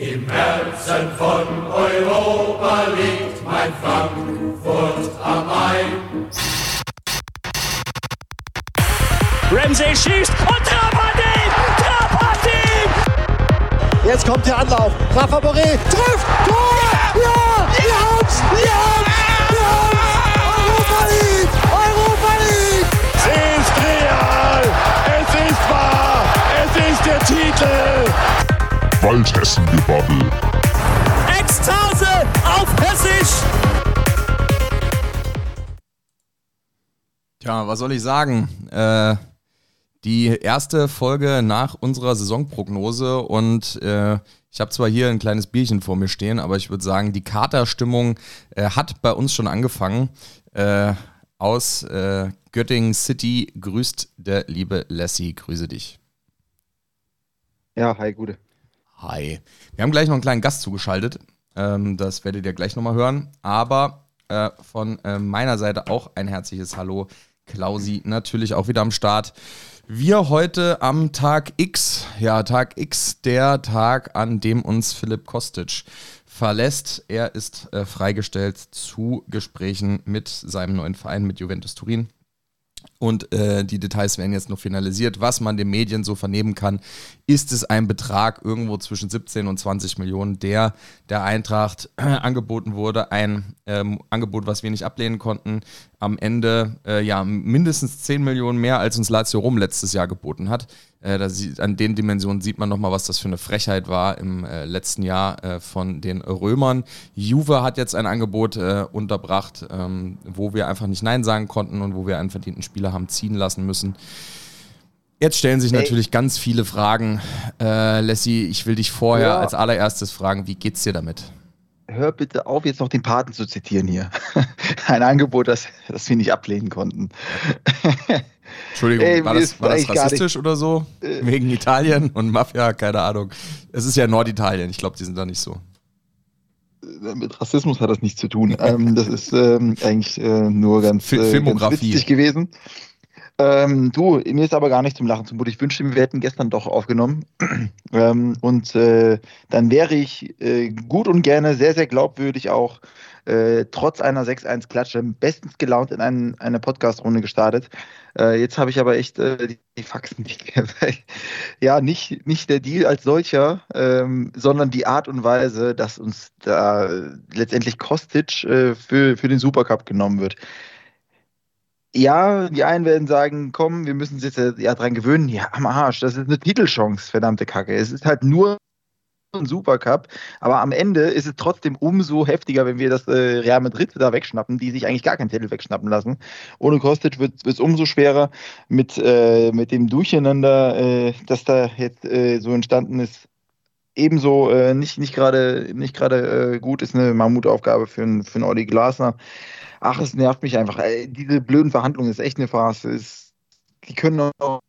Im Herzen von Europa liegt mein Frankfurt am Main. Ramsey schießt und Trapatin! Trapatin! Jetzt kommt der Anlauf. Rafa Boré trifft! Tor! Ja! ja! Wir haben's! Wir haben's! Wir haben's! Europa League! Europa League! Es ist real! Es ist wahr! Es ist der Titel! Waldhessen-Gebabbel. Ekstase auf Hessisch! Tja, was soll ich sagen? Äh, die erste Folge nach unserer Saisonprognose und äh, ich habe zwar hier ein kleines Bierchen vor mir stehen, aber ich würde sagen, die Katerstimmung äh, hat bei uns schon angefangen. Äh, aus äh, Göttingen City grüßt der liebe Lassie. Grüße dich. Ja, hi, gute. Hi. Wir haben gleich noch einen kleinen Gast zugeschaltet. Ähm, das werdet ihr gleich nochmal hören. Aber äh, von äh, meiner Seite auch ein herzliches Hallo. Klausi natürlich auch wieder am Start. Wir heute am Tag X, ja, Tag X, der Tag, an dem uns Philipp Kostic verlässt. Er ist äh, freigestellt zu Gesprächen mit seinem neuen Verein, mit Juventus Turin. Und äh, die Details werden jetzt noch finalisiert. Was man den Medien so vernehmen kann, ist es ein Betrag irgendwo zwischen 17 und 20 Millionen, der der Eintracht äh, angeboten wurde. Ein ähm, Angebot, was wir nicht ablehnen konnten. Am Ende äh, ja mindestens 10 Millionen mehr, als uns Lazio Rom letztes Jahr geboten hat. Äh, sieht, an den Dimensionen sieht man nochmal, was das für eine Frechheit war im äh, letzten Jahr äh, von den Römern. Juve hat jetzt ein Angebot unterbracht, ähm, wo wir einfach nicht Nein sagen konnten und wo wir einen verdienten Spieler haben ziehen lassen müssen. Jetzt stellen sich Ey. natürlich ganz viele Fragen. Äh, Lassie, ich will dich vorher Ja. als allererstes fragen, wie geht's dir damit? Hör bitte auf, jetzt noch den Paten zu zitieren hier. Ein Angebot, das, das wir nicht ablehnen konnten. Entschuldigung, Ey, war das, war das rassistisch oder so? Wegen Italien und Mafia, keine Ahnung. Es ist ja Norditalien, ich glaube, die sind da nicht so. Mit Rassismus hat das nichts zu tun. ähm, das ist ähm, eigentlich äh, nur ganz, äh, ganz witzig gewesen. Ähm, du, mir ist aber gar nicht zum Lachen zumute. Ich wünschte, wir hätten gestern doch aufgenommen. ähm, und äh, dann wäre ich äh, gut und gerne sehr, sehr glaubwürdig auch äh, trotz einer 6-1-Klatsche bestens gelaunt in ein, eine Podcast-Runde gestartet. Äh, jetzt habe ich aber echt äh, die, Faxen nicht. ja, nicht, nicht der Deal als solcher, ähm, sondern die Art und Weise, dass uns da letztendlich Kostic äh, für, für den Supercup genommen wird. Ja, die einen werden sagen, komm, wir müssen uns jetzt ja dran gewöhnen. Ja, am Arsch, das ist eine Titelchance, verdammte Kacke. Es ist halt nur ein Supercup, aber am Ende ist es trotzdem umso heftiger, wenn wir das äh, Real Madrid da wegschnappen, die sich eigentlich gar keinen Titel wegschnappen lassen. Ohne Kostic wird es umso schwerer mit, äh, mit dem Durcheinander, äh, das da jetzt äh, so entstanden ist. Ebenso äh, nicht, nicht gerade nicht gerade äh, gut ist eine Mammutaufgabe für einen für Olli Glasner. Ach, es nervt mich einfach. Diese blöden Verhandlungen ist echt eine Farce. Es, die können auch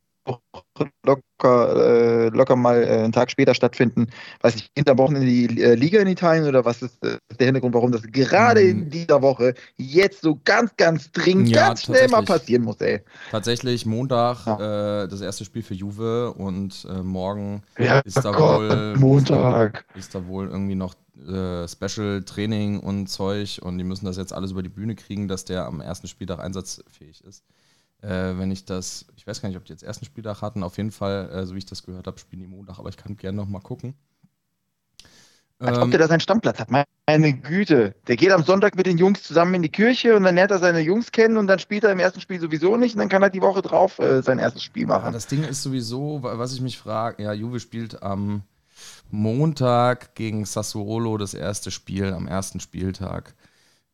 locker, äh, locker mal äh, einen Tag später stattfinden. Weiß nicht, hinter Wochen in die äh, Liga in Italien oder was ist äh, der Hintergrund, warum das gerade in dieser Woche jetzt so ganz, ganz dringend, Ja, ganz schnell mal passieren muss, ey. Tatsächlich Montag Ja. äh, das erste Spiel für Juve und äh, morgen Ja, ist da Gott, wohl Montag. ist da wohl irgendwie noch Special Training und Zeug und die müssen das jetzt alles über die Bühne kriegen, dass der am ersten Spieltag einsatzfähig ist. Äh, wenn ich das, ich weiß gar nicht, ob die jetzt ersten Spieltag hatten, auf jeden Fall, äh, so wie ich das gehört habe, spielen die Montag, aber ich kann gerne noch mal gucken. Als ob Ähm, der da seinen Stammplatz hat. Meine Güte. Der geht am Sonntag mit den Jungs zusammen in die Kirche und dann lernt er seine Jungs kennen und dann spielt er im ersten Spiel sowieso nicht und dann kann er die Woche drauf äh, sein erstes Spiel Ja, machen. das Ding ist sowieso, wa- was ich mich frage, ja, Juve spielt am Montag gegen Sassuolo das erste Spiel, am ersten Spieltag.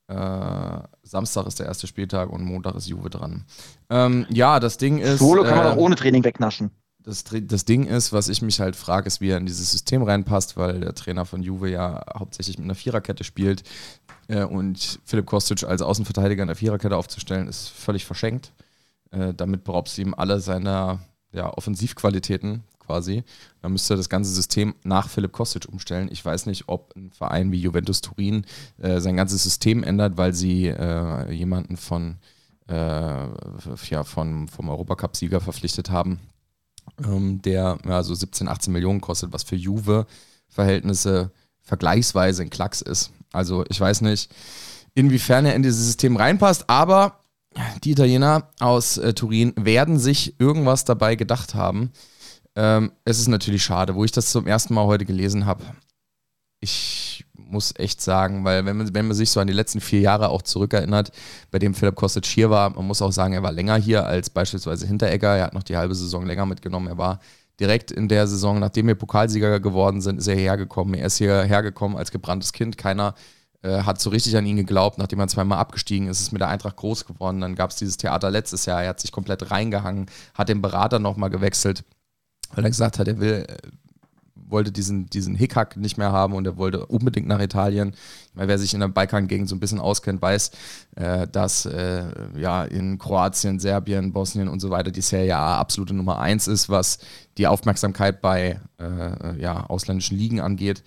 Äh, Samstag ist der erste Spieltag und Montag ist Juve dran. Ähm, ja, das Ding ist. Solo kann man auch ohne Training wegnaschen. das, das Ding ist, was ich mich halt frage, ist, wie er in dieses System reinpasst, weil der Trainer von Juve ja hauptsächlich mit einer Viererkette spielt. Äh, und Philipp Kostic als Außenverteidiger in der Viererkette aufzustellen, ist völlig verschenkt. Äh, damit beraubst du ihm alle seiner ja, Offensivqualitäten quasi. Dann müsste das ganze System nach Philipp Kostic umstellen. Ich weiß nicht, ob ein Verein wie Juventus Turin äh, sein ganzes System ändert, weil sie äh, jemanden von, äh, ja, von, vom Europacup-Sieger verpflichtet haben, ähm, der ja, so 17, 18 Millionen kostet, was für Juve Verhältnisse vergleichsweise ein Klacks ist. Also ich weiß nicht, inwiefern er in dieses System reinpasst, aber die Italiener aus äh, Turin werden sich irgendwas dabei gedacht haben. Ähm, es ist natürlich schade, wo ich das zum ersten Mal heute gelesen habe. Ich muss echt sagen, weil wenn man, wenn man sich so an die letzten vier Jahre auch zurückerinnert, bei dem Philipp Kostic hier war, man muss auch sagen, er war länger hier als beispielsweise Hinteregger. Er hat noch die halbe Saison länger mitgenommen. Er war direkt in der Saison, nachdem wir Pokalsieger geworden sind, ist er hergekommen. Er ist hierher gekommen als gebranntes Kind. Keiner äh, hat so richtig an ihn geglaubt, nachdem er zweimal abgestiegen ist, ist mit der Eintracht groß geworden. Dann gab es dieses Theater letztes Jahr. Er hat sich komplett reingehangen, hat den Berater nochmal gewechselt, weil er gesagt hat, er will, äh, wollte diesen, diesen Hickhack nicht mehr haben und er wollte unbedingt nach Italien. Weil wer sich in der Balkangegend so ein bisschen auskennt, weiß, äh, dass äh, ja in Kroatien, Serbien, Bosnien und so weiter die Serie A absolute Nummer eins ist, was die Aufmerksamkeit bei äh, ja, ausländischen Ligen angeht.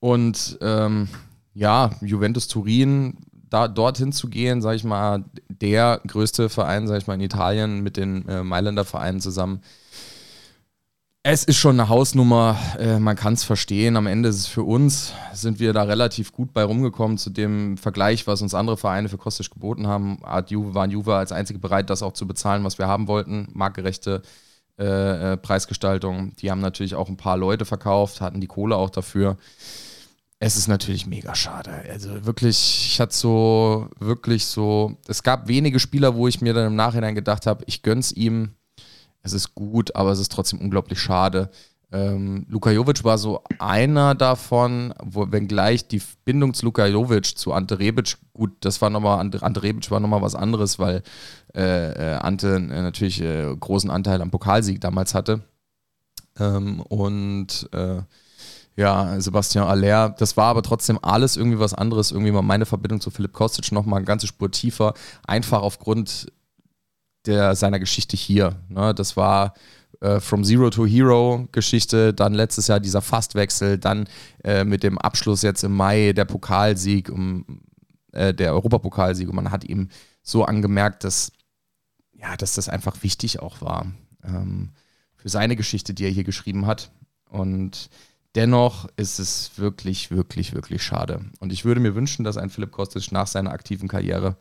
Und ähm, ja, Juventus Turin, da dorthin zu gehen, sage ich mal, der größte Verein, sage ich mal, in Italien mit den äh, Mailänder Vereinen zusammen. Es ist schon eine Hausnummer, äh, man kann es verstehen. Am Ende ist es für uns, sind wir da relativ gut bei rumgekommen zu dem Vergleich, was uns andere Vereine für Kostic geboten haben. Hat Juve, waren Juve als einzige bereit, das auch zu bezahlen, was wir haben wollten. Marktgerechte äh, äh, Preisgestaltung. Die haben natürlich auch ein paar Leute verkauft, hatten die Kohle auch dafür es ist natürlich mega schade. Also wirklich, ich hatte so, wirklich so, es gab wenige Spieler, wo ich mir dann im Nachhinein gedacht habe, ich gönn's ihm. Es ist gut, aber es ist trotzdem unglaublich schade. Ähm, Luka Jovic war so einer davon, wo, wenngleich die Bindung zu Luka Jovic zu Ante Rebic, gut, das war nochmal, Ante, Ante Rebic war nochmal was anderes, weil äh, äh, Ante äh, natürlich äh, großen Anteil am Pokalsieg damals hatte. Ähm, und äh, ja, Sebastian Aller. Das war aber trotzdem alles irgendwie was anderes. Irgendwie mal meine Verbindung zu Philipp Kostic nochmal eine ganze Spur tiefer. Einfach aufgrund der, seiner Geschichte hier. Ne? Das war äh, From Zero to Hero Geschichte, dann letztes Jahr dieser Fastwechsel, dann äh, mit dem Abschluss jetzt im Mai der Pokalsieg, um, äh, der Europapokalsieg. Und man hat ihm so angemerkt, dass, ja, dass das einfach wichtig auch war. Ähm, für seine Geschichte, die er hier geschrieben hat. Und Dennoch ist es wirklich, wirklich, wirklich schade. Und ich würde mir wünschen, dass ein Philipp Kostic nach seiner aktiven Karriere,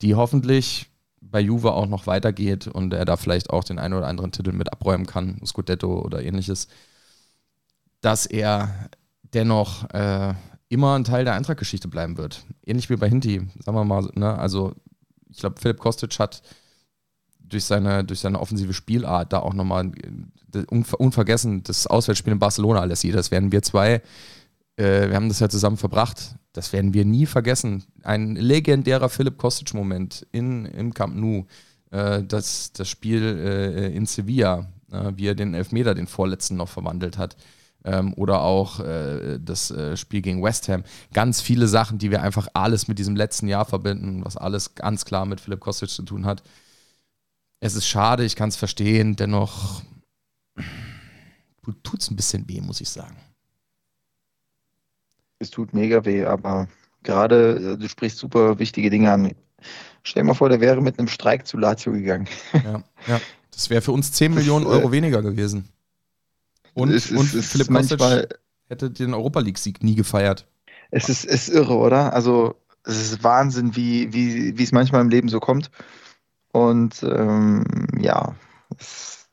die hoffentlich bei Juve auch noch weitergeht und er da vielleicht auch den einen oder anderen Titel mit abräumen kann, Scudetto oder ähnliches, dass er dennoch äh, immer ein Teil der Eintracht-Geschichte bleiben wird. Ähnlich wie bei Hinti, sagen wir mal. Ne? Also ich glaube, Philipp Kostic hat durch seine, durch seine offensive Spielart da auch nochmal unvergessen das Auswärtsspiel in Barcelona, Alessi. Das werden wir zwei, äh, wir haben das ja zusammen verbracht. Das werden wir nie vergessen. Ein legendärer Philipp Kostic-Moment im Camp Nou. Äh, das, das Spiel äh, in Sevilla, äh, wie er den Elfmeter, den vorletzten, noch verwandelt hat. Ähm, oder auch äh, das äh, Spiel gegen West Ham. Ganz viele Sachen, die wir einfach alles mit diesem letzten Jahr verbinden, was alles ganz klar mit Philipp Kostic zu tun hat. Es ist schade, ich kann es verstehen, dennoch tut es ein bisschen weh, muss ich sagen. Es tut mega weh, aber gerade, äh, du sprichst super wichtige Dinge an. Stell dir mal vor, der wäre mit einem Streik zu Lazio gegangen. Ja, ja. Das wäre für uns 10 Millionen Euro äh, weniger gewesen. Und, es, und es, Philipp manchmal hätte den Europa League-Sieg nie gefeiert. Es ist, ist irre, oder? Also, es ist Wahnsinn, wie, wie, wie es manchmal im Leben so kommt. Und ähm, ja, es,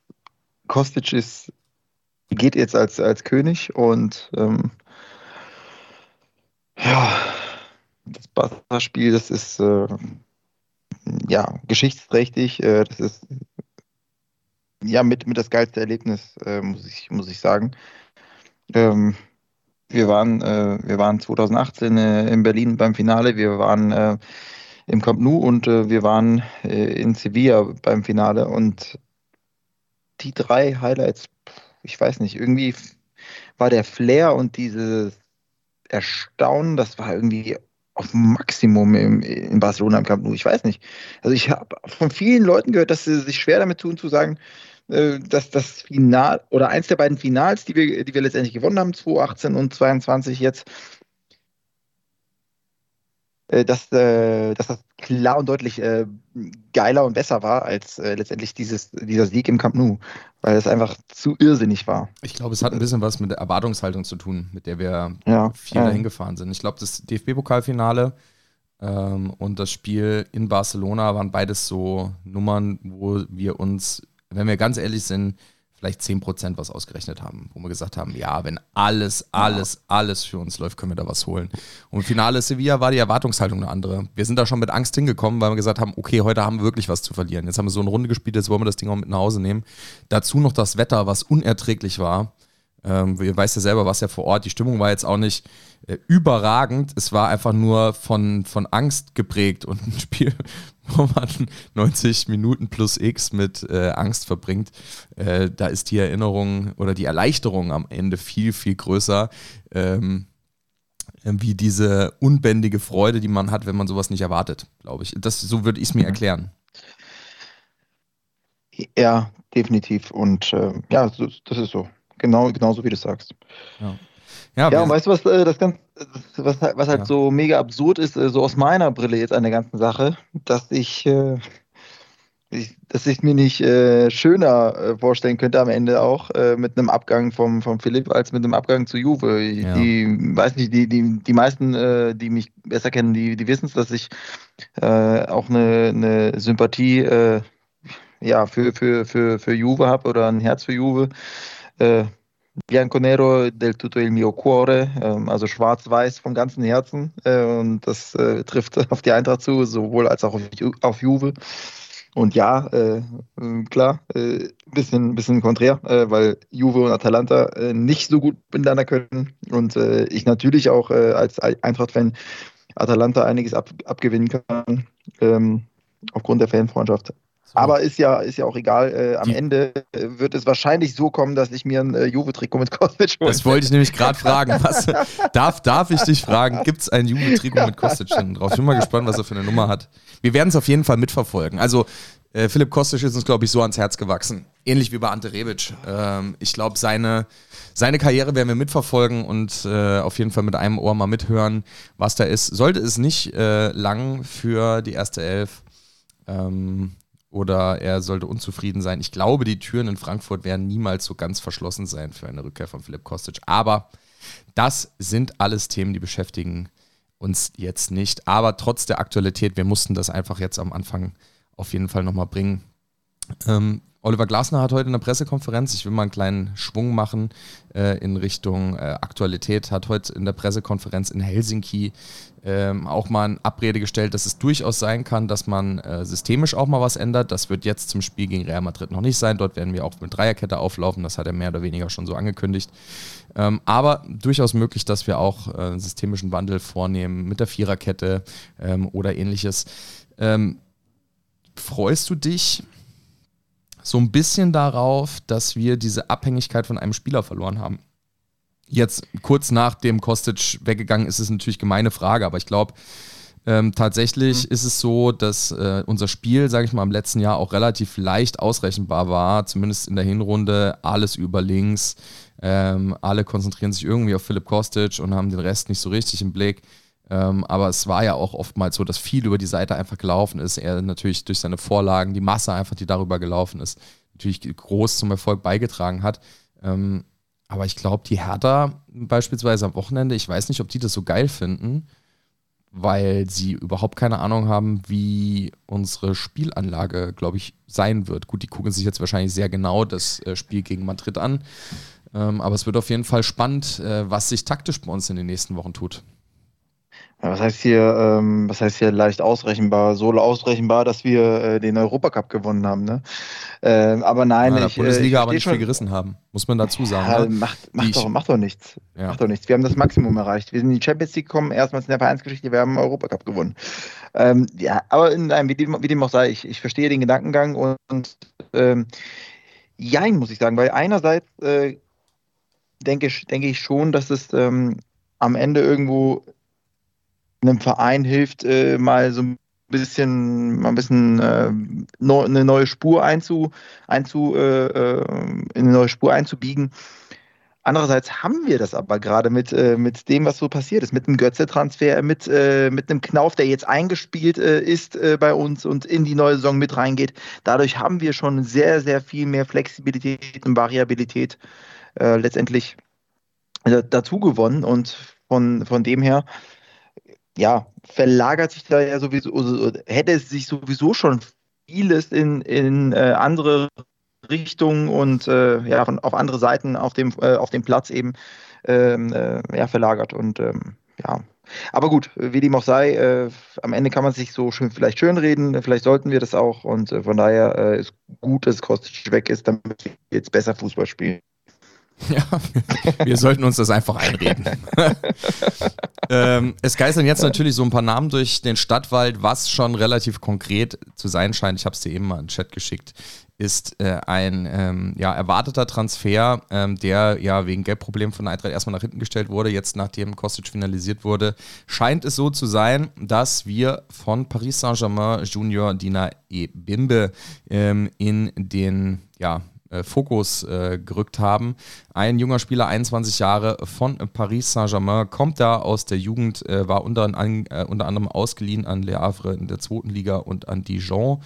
Kostic ist, geht jetzt als, als König und ähm, ja, das Barca-Spiel, das ist äh, ja geschichtsträchtig, äh, das ist ja mit, mit das geilste Erlebnis, äh, muss, ich, muss ich sagen. Ähm, wir waren, äh, wir waren 2018 äh, in Berlin beim Finale, wir waren äh, im Camp Nou und wir waren in Sevilla beim Finale und die drei Highlights, ich weiß nicht, irgendwie war der Flair und dieses Erstaunen, das war irgendwie auf Maximum im, in Barcelona im Camp Nou. Ich weiß nicht. Also ich habe von vielen Leuten gehört, dass sie sich schwer damit tun zu sagen, äh, dass das Final oder eins der beiden Finals, die wir, die wir letztendlich gewonnen haben, 2018 und 2022 jetzt, dass, äh, dass das klar und deutlich äh, geiler und besser war als äh, letztendlich dieses, dieser Sieg im Camp Nou, weil es einfach zu irrsinnig war. Ich glaube, es hat ein bisschen was mit der Erwartungshaltung zu tun, mit der wir Ja, viel ja. dahin gefahren sind. Ich glaube, das DFB-Pokalfinale ähm, und das Spiel in Barcelona waren beides so Nummern, wo wir uns, wenn wir ganz ehrlich sind, vielleicht 10% was ausgerechnet haben, wo wir gesagt haben, ja, wenn alles, alles, alles für uns läuft, können wir da was holen. Und im Finale Sevilla war die Erwartungshaltung eine andere. Wir sind da schon mit Angst hingekommen, weil wir gesagt haben, okay, heute haben wir wirklich was zu verlieren. Jetzt haben wir so eine Runde gespielt, jetzt wollen wir das Ding auch mit nach Hause nehmen. Dazu noch das Wetter, was unerträglich war. Ähm, ihr weißt ja selber, was ja vor Ort. Die Stimmung war jetzt auch nicht äh, überragend. Es war einfach nur von, von Angst geprägt und ein Spiel, wo man 90 Minuten plus X mit äh, Angst verbringt. Äh, da ist die Erinnerung oder die Erleichterung am Ende viel, viel größer. Ähm, wie diese unbändige Freude, die man hat, wenn man sowas nicht erwartet, glaube ich. Das, so würde ich es mir erklären. Ja, definitiv. Und äh, ja, das ist so. Genau, genauso wie du sagst. Ja, Ja, wir- und weißt du, was, äh, das ganz, das, was, halt- was halt Ja. so mega absurd ist, äh, so aus meiner Brille jetzt an der ganzen Sache, dass ich, äh, ich dass ich mir nicht äh, schöner äh, vorstellen könnte am Ende auch äh, mit einem Abgang vom, vom Philipp als mit einem Abgang zu Juve. Ich- Ja. Die, weiß nicht, die, die, die meisten, äh, die mich besser kennen, die, die wissen es, dass ich äh, auch eine, eine Sympathie äh, ja, für, für, für, für Juve habe oder ein Herz für Juve. Äh, Bianconero del tutto il mio cuore, ähm, also schwarz-weiß vom ganzen Herzen. Äh, und das äh, trifft auf die Eintracht zu, sowohl als auch auf, Ju auf Juve. Und ja, äh, äh, klar, äh, bisschen, bisschen konträr, äh, weil Juve und Atalanta äh, nicht so gut miteinander können. Und ich natürlich auch als Eintracht-Fan Atalanta einiges ab, abgewinnen kann, ähm, aufgrund der Fanfreundschaft. Aber ist ja, ist ja auch egal. Äh, am Die- Ende äh, wird es wahrscheinlich so kommen, dass ich mir ein äh, Juve-Trikot mit Kostic hole. Das wollte ich nämlich gerade fragen. Was, darf, darf ich dich fragen, gibt es ein Juve-Trikot mit Kostic hinten drauf? Ich bin mal gespannt, was er für eine Nummer hat. Wir werden es auf jeden Fall mitverfolgen. Also, äh, Philipp Kostic ist uns, glaube ich, so ans Herz gewachsen. Ähnlich wie bei Ante Rebic. Ähm, ich glaube, seine, seine Karriere werden wir mitverfolgen und äh, auf jeden Fall mit einem Ohr mal mithören, was da ist. Sollte es nicht äh, lang für die erste Elf ähm, oder er sollte unzufrieden sein. Ich glaube, die Türen in Frankfurt werden niemals so ganz verschlossen sein für eine Rückkehr von Philipp Kostic. Aber das sind alles Themen, die beschäftigen uns jetzt nicht. Aber trotz der Aktualität, wir mussten das einfach jetzt am Anfang auf jeden Fall nochmal bringen. Ähm, Oliver Glasner hat heute in der Pressekonferenz, ich will mal einen kleinen Schwung machen äh, in Richtung äh, Aktualität, hat heute in der Pressekonferenz in Helsinki ähm, auch mal eine Abrede gestellt, dass es durchaus sein kann, dass man äh, systemisch auch mal was ändert. Das wird jetzt zum Spiel gegen Real Madrid noch nicht sein. Dort werden wir auch mit Dreierkette auflaufen. Das hat er mehr oder weniger schon so angekündigt. Ähm, aber durchaus möglich, dass wir auch äh, einen systemischen Wandel vornehmen mit der Viererkette ähm, oder ähnliches. Ähm, freust du dich so ein bisschen darauf, dass wir diese Abhängigkeit von einem Spieler verloren haben? Jetzt kurz nachdem Kostic weggegangen ist, ist es natürlich gemeine Frage, aber ich glaube, ähm, tatsächlich ist es so, dass äh, unser Spiel, sage ich mal, im letzten Jahr auch relativ leicht ausrechenbar war, zumindest in der Hinrunde, alles über links. Ähm, alle konzentrieren sich irgendwie auf Philipp Kostic und haben den Rest nicht so richtig im Blick. Ähm, aber es war ja auch oftmals so, dass viel über die Seite einfach gelaufen ist. Er natürlich durch seine Vorlagen, die Masse einfach, die darüber gelaufen ist, natürlich groß zum Erfolg beigetragen hat. Ähm, aber ich glaube, die Hertha beispielsweise am Wochenende, ich weiß nicht, ob die das so geil finden, weil sie überhaupt keine Ahnung haben, wie unsere Spielanlage, glaube ich, sein wird. Gut, die gucken sich jetzt wahrscheinlich sehr genau das äh, Spiel gegen Madrid an. Ähm, aber es wird auf jeden Fall spannend, äh, was sich taktisch bei uns in den nächsten Wochen tut. Ja, was heißt hier, ähm, was heißt hier leicht ausrechenbar? So ausrechenbar, dass wir äh, den Europacup gewonnen haben, ne? Ähm, aber nein, in der ich, äh, Bundesliga ich aber nicht viel schon- gerissen haben, muss man dazu sagen. Ja, ne? macht, macht, Ich- doch, macht doch nichts. Ja. Macht doch nichts. Wir haben das Maximum erreicht. Wir sind in die Champions League gekommen, erstmals in der Vereinsgeschichte, wir haben den Europacup gewonnen. Ähm, ja, aber in einem, wie, dem, wie dem auch sei, ich, ich verstehe den Gedankengang und, und ähm, jein, muss ich sagen, weil einerseits äh, denke, ich- denke ich schon, dass es ähm, am Ende irgendwo einem Verein hilft, äh, mal so ein bisschen, mal ein bisschen äh, neu, eine neue Spur einzu, einzu, äh, äh, in eine neue Spur einzubiegen. Andererseits haben wir das aber gerade mit, äh, mit dem, was so passiert ist, mit dem Götze-Transfer, mit, äh, mit einem Knauf, der jetzt eingespielt ist bei uns und in die neue Saison mit reingeht. Dadurch haben wir schon sehr, sehr viel mehr Flexibilität und Variabilität letztendlich dazu gewonnen. Und von, von dem her, ja, verlagert sich da ja sowieso, also hätte es sich sowieso schon vieles in, in andere Richtung und äh, ja, von, auf andere Seiten auf dem, äh, auf dem Platz eben ähm, äh, ja, verlagert. Und ähm, ja, aber gut, wie dem auch sei, äh, am Ende kann man sich so schön vielleicht schönreden, vielleicht sollten wir das auch und äh, von daher äh, ist gut, dass Kostic weg ist, damit wir jetzt besser Fußball spielen. Ja, wir sollten uns das einfach einreden. ähm, es geistern jetzt natürlich so ein paar Namen durch den Stadtwald, was schon relativ konkret zu sein scheint. Ich habe es dir eben mal in den Chat geschickt ist äh, ein ähm, ja, erwarteter Transfer, ähm, der ja wegen Geldproblemen von Eintracht erstmal nach hinten gestellt wurde. Jetzt, nachdem Kostic finalisiert wurde, scheint es so zu sein, dass wir von Paris Saint-Germain Junior Dina E. Bimbe ähm, in den ja, Fokus äh, gerückt haben. Ein junger Spieler, 21 Jahre von Paris Saint-Germain, kommt da aus der Jugend, äh, war unter, an, äh, unter anderem ausgeliehen an Le Havre in der zweiten Liga und an Dijon.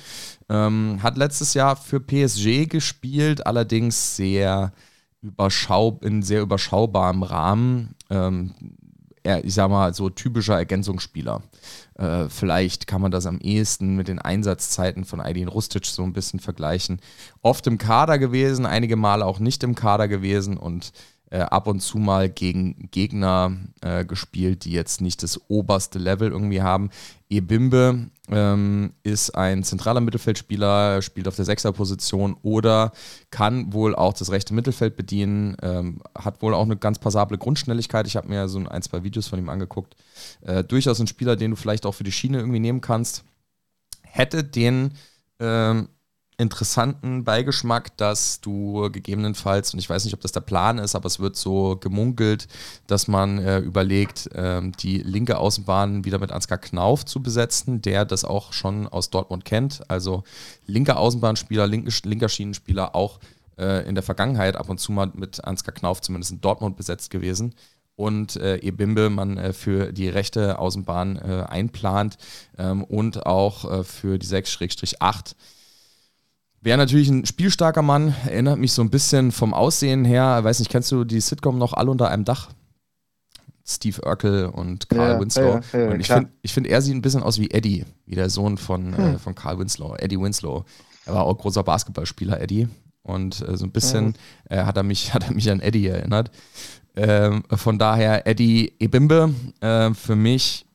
Ähm, hat letztes Jahr für PSG gespielt, allerdings sehr überschau in sehr überschaubarem Rahmen. Ähm, ich sag mal, so typischer Ergänzungsspieler. Äh, vielleicht kann man das am ehesten mit den Einsatzzeiten von Aydin Rustic so ein bisschen vergleichen. Oft im Kader gewesen, einige Male auch nicht im Kader gewesen und äh, ab und zu mal gegen Gegner äh, gespielt, die jetzt nicht das oberste Level irgendwie haben. Ebimbe ähm, ist ein zentraler Mittelfeldspieler, spielt auf der Sechserposition oder kann wohl auch das rechte Mittelfeld bedienen, ähm, hat wohl auch eine ganz passable Grundschnelligkeit. Ich habe mir so ein, zwei Videos von ihm angeguckt. Äh, durchaus ein Spieler, den du vielleicht auch für die Schiene irgendwie nehmen kannst. Hätte den ähm, interessanten Beigeschmack, dass du gegebenenfalls, und ich weiß nicht, ob das der Plan ist, aber es wird so gemunkelt, dass man äh, überlegt, ähm, die linke Außenbahn wieder mit Ansgar Knauf zu besetzen, der das auch schon aus Dortmund kennt. Also linker Außenbahnspieler, linke, linker Schienenspieler, auch äh, in der Vergangenheit ab und zu mal mit Ansgar Knauf zumindest in Dortmund besetzt gewesen und äh, Ebimbe man äh, für die rechte Außenbahn äh, einplant ähm, und auch äh, für die 6-8 Wäre natürlich ein spielstarker Mann, erinnert mich so ein bisschen vom Aussehen her. Weiß nicht, kennst du die Sitcom noch alle unter einem Dach? Steve Urkel und Carl ja, Winslow. Ja, ja, und ich finde, find, er sieht ein bisschen aus wie Eddie, wie der Sohn von, äh, hm. äh, von Carl Winslow, Eddie Winslow. Er war auch großer Basketballspieler, Eddie. Und äh, so ein bisschen äh, hat, er mich, hat er mich an Eddie erinnert. Ähm, von daher Eddie Ebimbe äh, für mich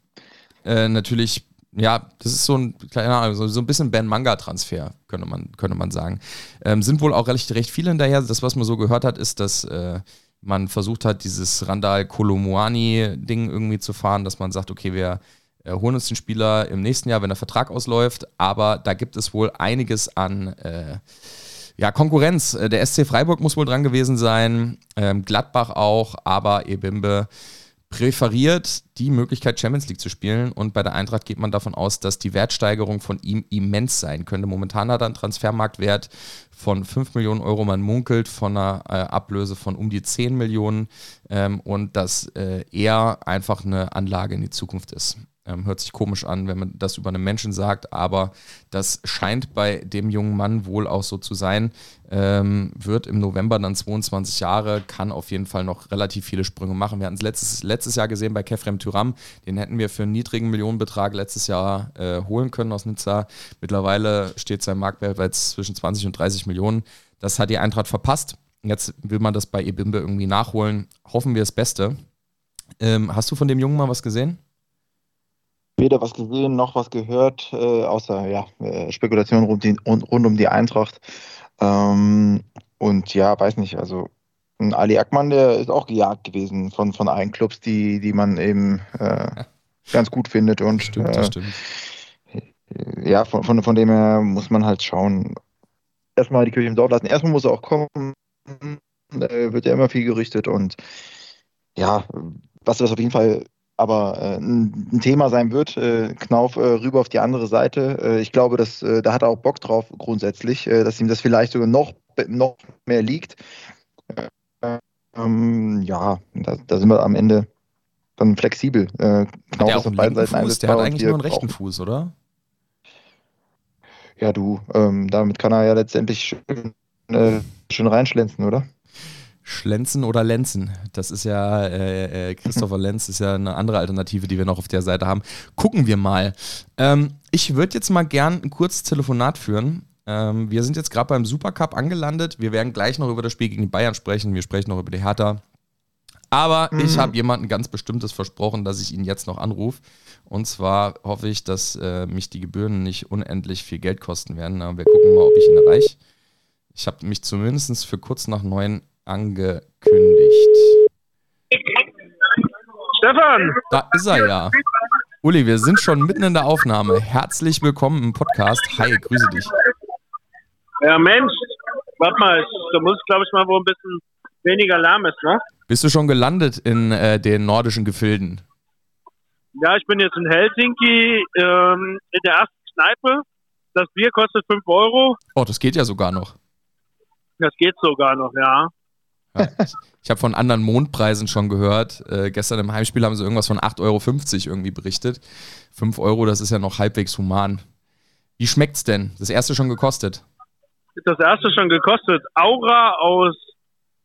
äh, natürlich ja, das ist so ein kleiner, so, so ein bisschen Ben-Manga-Transfer, könnte man, könnte man sagen. Ähm, sind wohl auch recht, recht viele hinterher. Das, was man so gehört hat, ist, dass äh, man versucht hat, dieses Randall Kolomuani-Ding irgendwie zu fahren, dass man sagt, okay, wir äh, holen uns den Spieler im nächsten Jahr, wenn der Vertrag ausläuft, aber da gibt es wohl einiges an äh, ja, Konkurrenz. Äh, der SC Freiburg muss wohl dran gewesen sein, ähm, Gladbach auch, aber Ebimbe präferiert die Möglichkeit, Champions League zu spielen. Und bei der Eintracht geht man davon aus, dass die Wertsteigerung von ihm immens sein könnte. Momentan hat er einen Transfermarktwert von 5 Millionen Euro. Man munkelt von einer äh, Ablöse von um die 10 Millionen ähm, und dass äh, er einfach eine Anlage in die Zukunft ist. Ähm, hört sich komisch an, wenn man das über einen Menschen sagt, aber das scheint bei dem jungen Mann wohl auch so zu sein. Ähm, wird im November dann 22 Jahre, kann auf jeden Fall noch relativ viele Sprünge machen. Wir hatten es letztes, letztes Jahr gesehen bei Kefrem Tyram, den hätten wir für einen niedrigen Millionenbetrag letztes Jahr äh, holen können aus Nizza. Mittlerweile steht sein Marktwert bei zwischen 20 und 30 Millionen. Das hat die Eintracht verpasst. Jetzt will man das bei Ebimbe irgendwie nachholen. Hoffen wir das Beste. Ähm, hast du von dem Jungen mal was gesehen? Weder was gesehen noch was gehört, äh, außer ja, äh, Spekulationen rund, die, rund, um die Eintracht. Ähm, und ja, weiß nicht, also Ali Akman, der ist auch gejagt gewesen von, von allen Clubs, die, die man eben äh, ganz gut findet. Und, stimmt, äh, stimmt. Ja, von, von, von dem her muss man halt schauen. Erstmal die Kirche im Dorf lassen. Erstmal muss er auch kommen. Da wird ja immer viel gerichtet und ja, was das auf jeden Fall aber äh, ein, Thema sein wird. Äh, Knauf äh, rüber auf die andere Seite. Äh, ich glaube, dass, äh, da hat er auch Bock drauf grundsätzlich, äh, dass ihm das vielleicht sogar noch, noch mehr liegt. ähm, ja, da, da, sind wir am Ende dann flexibel. Genau der, auf beiden Seiten Fuß, der hat eigentlich nur einen rechten Fuß, oder? Ja, du, ähm, damit kann er ja letztendlich schön, schön reinschlänzen, oder? Schlenzen oder Lenzen. Das ist ja, äh, äh, Christopher Lenz ist ja eine andere Alternative, die wir noch auf der Seite haben. Gucken wir mal. Ähm, ich würde jetzt mal gern ein kurzes Telefonat führen. Ähm, wir sind jetzt gerade beim Supercup angelandet. Wir werden gleich noch über das Spiel gegen die Bayern sprechen. Wir sprechen noch über die Hertha. Aber mhm. ich habe jemandem ganz Bestimmtes versprochen, dass ich ihn jetzt noch anrufe. Und zwar hoffe ich, dass äh, mich die Gebühren nicht unendlich viel Geld kosten werden. Aber wir gucken mal, ob ich ihn erreiche. Ich habe mich zumindest für kurz nach neun angekündigt. Stefan! Da ist er ja. Uli, wir sind schon mitten in der Aufnahme. Herzlich willkommen im Podcast. Hi, grüße dich. Ja, Mensch, warte mal, da muss, glaube ich, mal wo ein bisschen weniger Lärm ist, ne? Bist du schon gelandet in äh, den nordischen Gefilden? Ja, ich bin jetzt in Helsinki ähm, in der ersten Kneipe. Das Bier kostet 5 Euro. Oh, das geht ja sogar noch. Das geht sogar noch, ja. Ja, ich, habe von anderen Mondpreisen schon gehört. Äh, gestern im Heimspiel haben sie irgendwas von 8,50 Euro irgendwie berichtet. 5 Euro, das ist ja noch halbwegs human. Wie schmeckt's denn? Das erste schon gekostet? Das erste schon gekostet. Aura aus,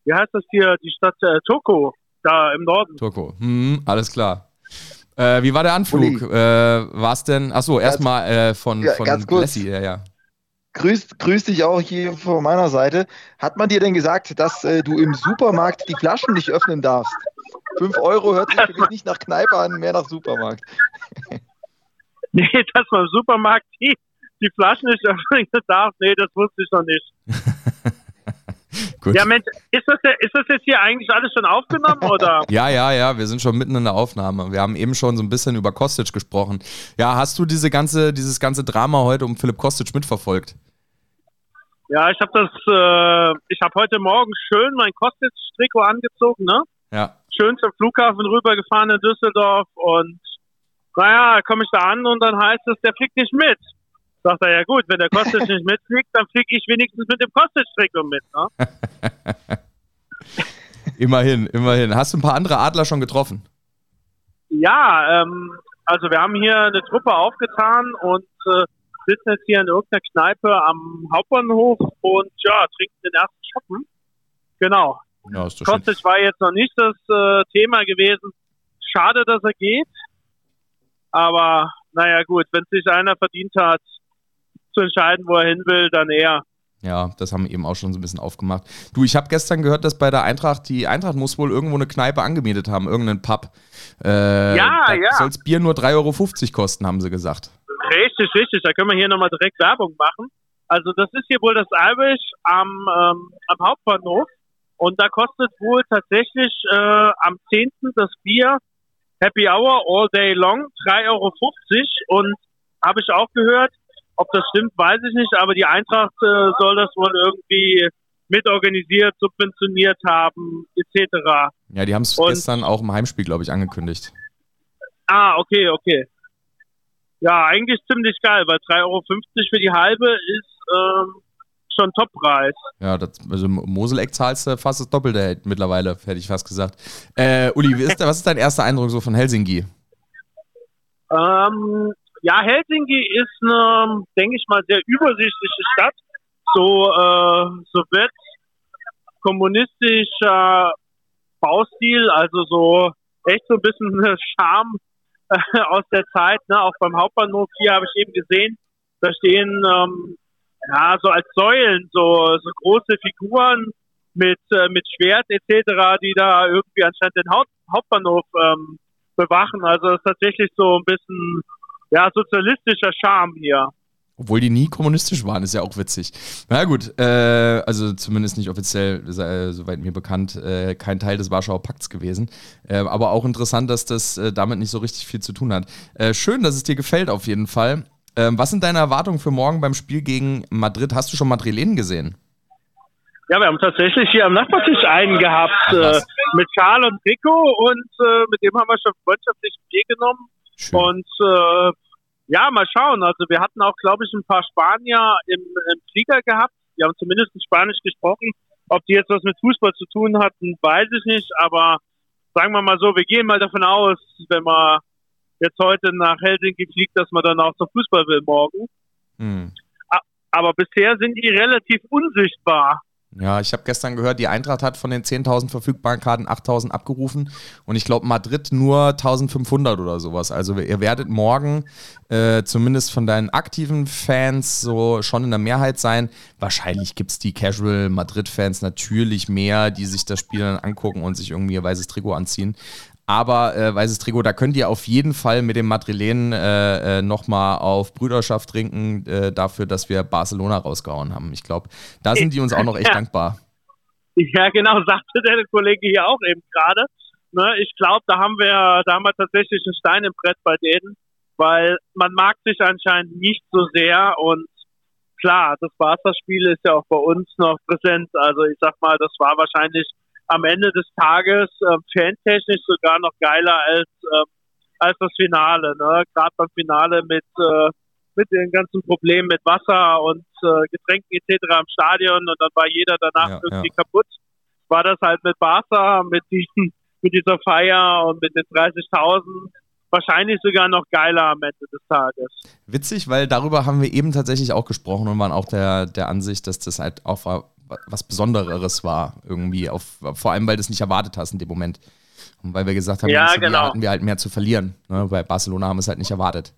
wie heißt das hier, die Stadt äh, Turku, da im Norden. Turku, hm, alles klar. Äh, wie war der Anflug? Äh, war es denn, achso, erstmal äh, von, ja, von Blessi, ja, ja grüß, grüß dich auch hier von meiner Seite. Hat man dir denn gesagt, dass äh, du im Supermarkt die Flaschen nicht öffnen darfst? 5 Euro hört sich für mich nicht nach Kneipe an, mehr nach Supermarkt. nee, dass man im Supermarkt die, die Flaschen nicht öffnen darf, nee, das wusste ich noch nicht. Ja, Mensch, ist das, ist das jetzt hier eigentlich alles schon aufgenommen oder? ja, ja, ja, wir sind schon mitten in der Aufnahme. Wir haben eben schon so ein bisschen über Kostic gesprochen. Ja, hast du diese ganze, dieses ganze Drama heute um Philipp Kostic mitverfolgt? Ja, ich habe das, äh, ich habe heute Morgen schön mein Kostic-Trikot angezogen, ne? Ja. Schön zum Flughafen rübergefahren in Düsseldorf und naja, komme ich da an und dann heißt es, der fliegt nicht mit. Sagt er, ja gut, wenn der Kostic nicht mitfliegt, dann fliege ich wenigstens mit dem Kostic-Trikot mit, ne? immerhin, immerhin. Hast du ein paar andere Adler schon getroffen? Ja, ähm, also wir haben hier eine Truppe aufgetan und äh, sitzen jetzt hier in irgendeiner Kneipe am Hauptbahnhof und ja, trinken den ersten Schoppen. Genau. Ja, Kostic war jetzt noch nicht das äh, Thema gewesen. Schade, dass er geht. Aber naja gut, wenn sich einer verdient hat, zu entscheiden, wo er hin will, dann eher. Ja, das haben wir eben auch schon so ein bisschen aufgemacht. Du, ich habe gestern gehört, dass bei der Eintracht, die Eintracht muss wohl irgendwo eine Kneipe angemietet haben, irgendeinen Pub. Äh, ja, ja. Soll das Bier nur 3,50 Euro kosten, haben sie gesagt. Richtig, richtig. Da können wir hier nochmal direkt Werbung machen. Also das ist hier wohl das Irish am, ähm, am Hauptbahnhof. Und da kostet wohl tatsächlich äh, am 10. das Bier Happy Hour all day long 3,50 Euro. Und habe ich auch gehört, ob das stimmt, weiß ich nicht, aber die Eintracht äh, soll das wohl irgendwie mitorganisiert, subventioniert haben, etc. Ja, die haben es gestern auch im Heimspiel, glaube ich, angekündigt. Ah, okay, okay. Ja, eigentlich ziemlich geil, weil 3,50 Euro für die halbe ist ähm, schon Toppreis. Ja, das, also Moseleck zahlst du fast das Doppelte mittlerweile, hätte ich fast gesagt. Äh, Uli, ist, was ist dein erster Eindruck so von Helsinki? Ähm, ja, Helsinki ist eine, denke ich mal, sehr übersichtliche Stadt. So, äh, so wird kommunistischer Baustil, also so echt so ein bisschen Charme äh, aus der Zeit, ne? auch beim Hauptbahnhof hier habe ich eben gesehen, da stehen ähm, ja so als Säulen so, so große Figuren mit, äh, mit Schwert etc., die da irgendwie anscheinend den Haupt Hauptbahnhof ähm, bewachen. Also es ist tatsächlich so ein bisschen ja sozialistischer Charme hier. Obwohl die nie kommunistisch waren, ist ja auch witzig. Na gut, äh, also zumindest nicht offiziell, äh, soweit mir bekannt, äh, kein Teil des Warschauer Pakts gewesen. Äh, aber auch interessant, dass das äh, damit nicht so richtig viel zu tun hat. Äh, schön, dass es dir gefällt auf jeden Fall. Ähm, was sind deine Erwartungen für morgen beim Spiel gegen Madrid? Hast du schon Madrilenen gesehen? Ja, wir haben tatsächlich hier am Nachbartisch einen gehabt Ach, mit Charles und Rico und mit dem haben wir schon freundschaftlich Bier genommen. Schön. Und ja, mal schauen. Also wir hatten auch, glaube ich, ein paar Spanier im, im Flieger gehabt. Die haben zumindest Spanisch gesprochen. Ob die jetzt was mit Fußball zu tun hatten, weiß ich nicht, aber sagen wir mal so, wir gehen mal davon aus, wenn man jetzt heute nach Helsinki fliegt, dass man dann auch zum Fußball will morgen. Hm. Aber bisher sind die relativ unsichtbar. Ja, ich habe gestern gehört, die Eintracht hat von den 10.000 verfügbaren Karten 8.000 abgerufen und ich glaube Madrid nur 1.500 oder sowas. Also ihr werdet morgen äh, zumindest von deinen aktiven Fans so schon in der Mehrheit sein. Wahrscheinlich gibt es die Casual Madrid-Fans natürlich mehr, die sich das Spiel dann angucken und sich irgendwie ihr weißes Trikot anziehen. Aber äh, weißes Trikot, da könnt ihr auf jeden Fall mit dem Madrilenen äh, äh, nochmal auf Brüderschaft trinken, äh, dafür, dass wir Barcelona rausgehauen haben. Ich glaube, da sind die uns auch noch echt Ja. dankbar. Ja, genau, sagte der Kollege hier auch eben gerade. Ne, ich glaube, da haben wir, da haben wir tatsächlich einen Stein im Brett bei denen, weil man mag sich anscheinend nicht so sehr und klar, das Barca-Spiel ist ja auch bei uns noch präsent. Also ich sag mal, das war wahrscheinlich am Ende des Tages äh, fantechnisch sogar noch geiler als ähm, als das Finale. Ne? Gerade beim Finale mit äh, mit den ganzen Problemen mit Wasser und äh, Getränken etc. im Stadion und dann war jeder danach Ja, irgendwie kaputt. War das halt mit Barca, mit diesen, mit dieser Feier und mit den 30.000 wahrscheinlich sogar noch geiler am Ende des Tages. Witzig, weil darüber haben wir eben tatsächlich auch gesprochen und waren auch der, der Ansicht, dass das halt auch was Besondereres war, irgendwie, auf, vor allem, weil du es nicht erwartet hast in dem Moment. Und weil wir gesagt haben, Ja, genau. hatten wir halt mehr zu verlieren. Ne? Bei Barcelona haben wir es halt nicht erwartet.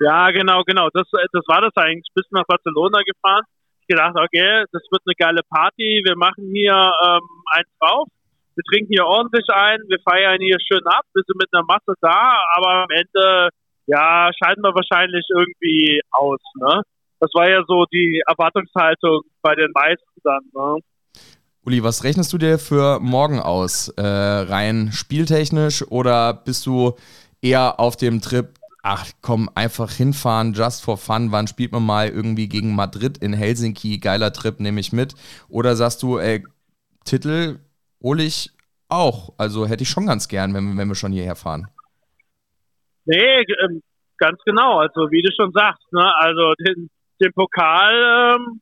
Ja, genau, genau. Das, das war das eigentlich. Bis nach Barcelona gefahren. Ich gedacht, okay, das wird eine geile Party. Wir machen hier ähm, eins drauf. Wir trinken hier ordentlich ein. Wir feiern hier schön ab. Wir sind mit einer Masse da. Aber am Ende, ja, scheiden wir wahrscheinlich irgendwie aus. Ne? Das war ja so die Erwartungshaltung bei den meisten dann. Ne? Uli, was rechnest du dir für morgen aus? Äh, rein spieltechnisch oder bist du eher auf dem Trip, ach komm, einfach hinfahren, just for fun, wann spielt man mal irgendwie gegen Madrid in Helsinki, geiler Trip, nehme ich mit? Oder sagst du, ey, Titel hole ich auch, also hätte ich schon ganz gern, wenn, wenn wir schon hierher fahren. Nee, ähm, ganz genau. Also wie du schon sagst, ne? Also den, den Pokal, ähm,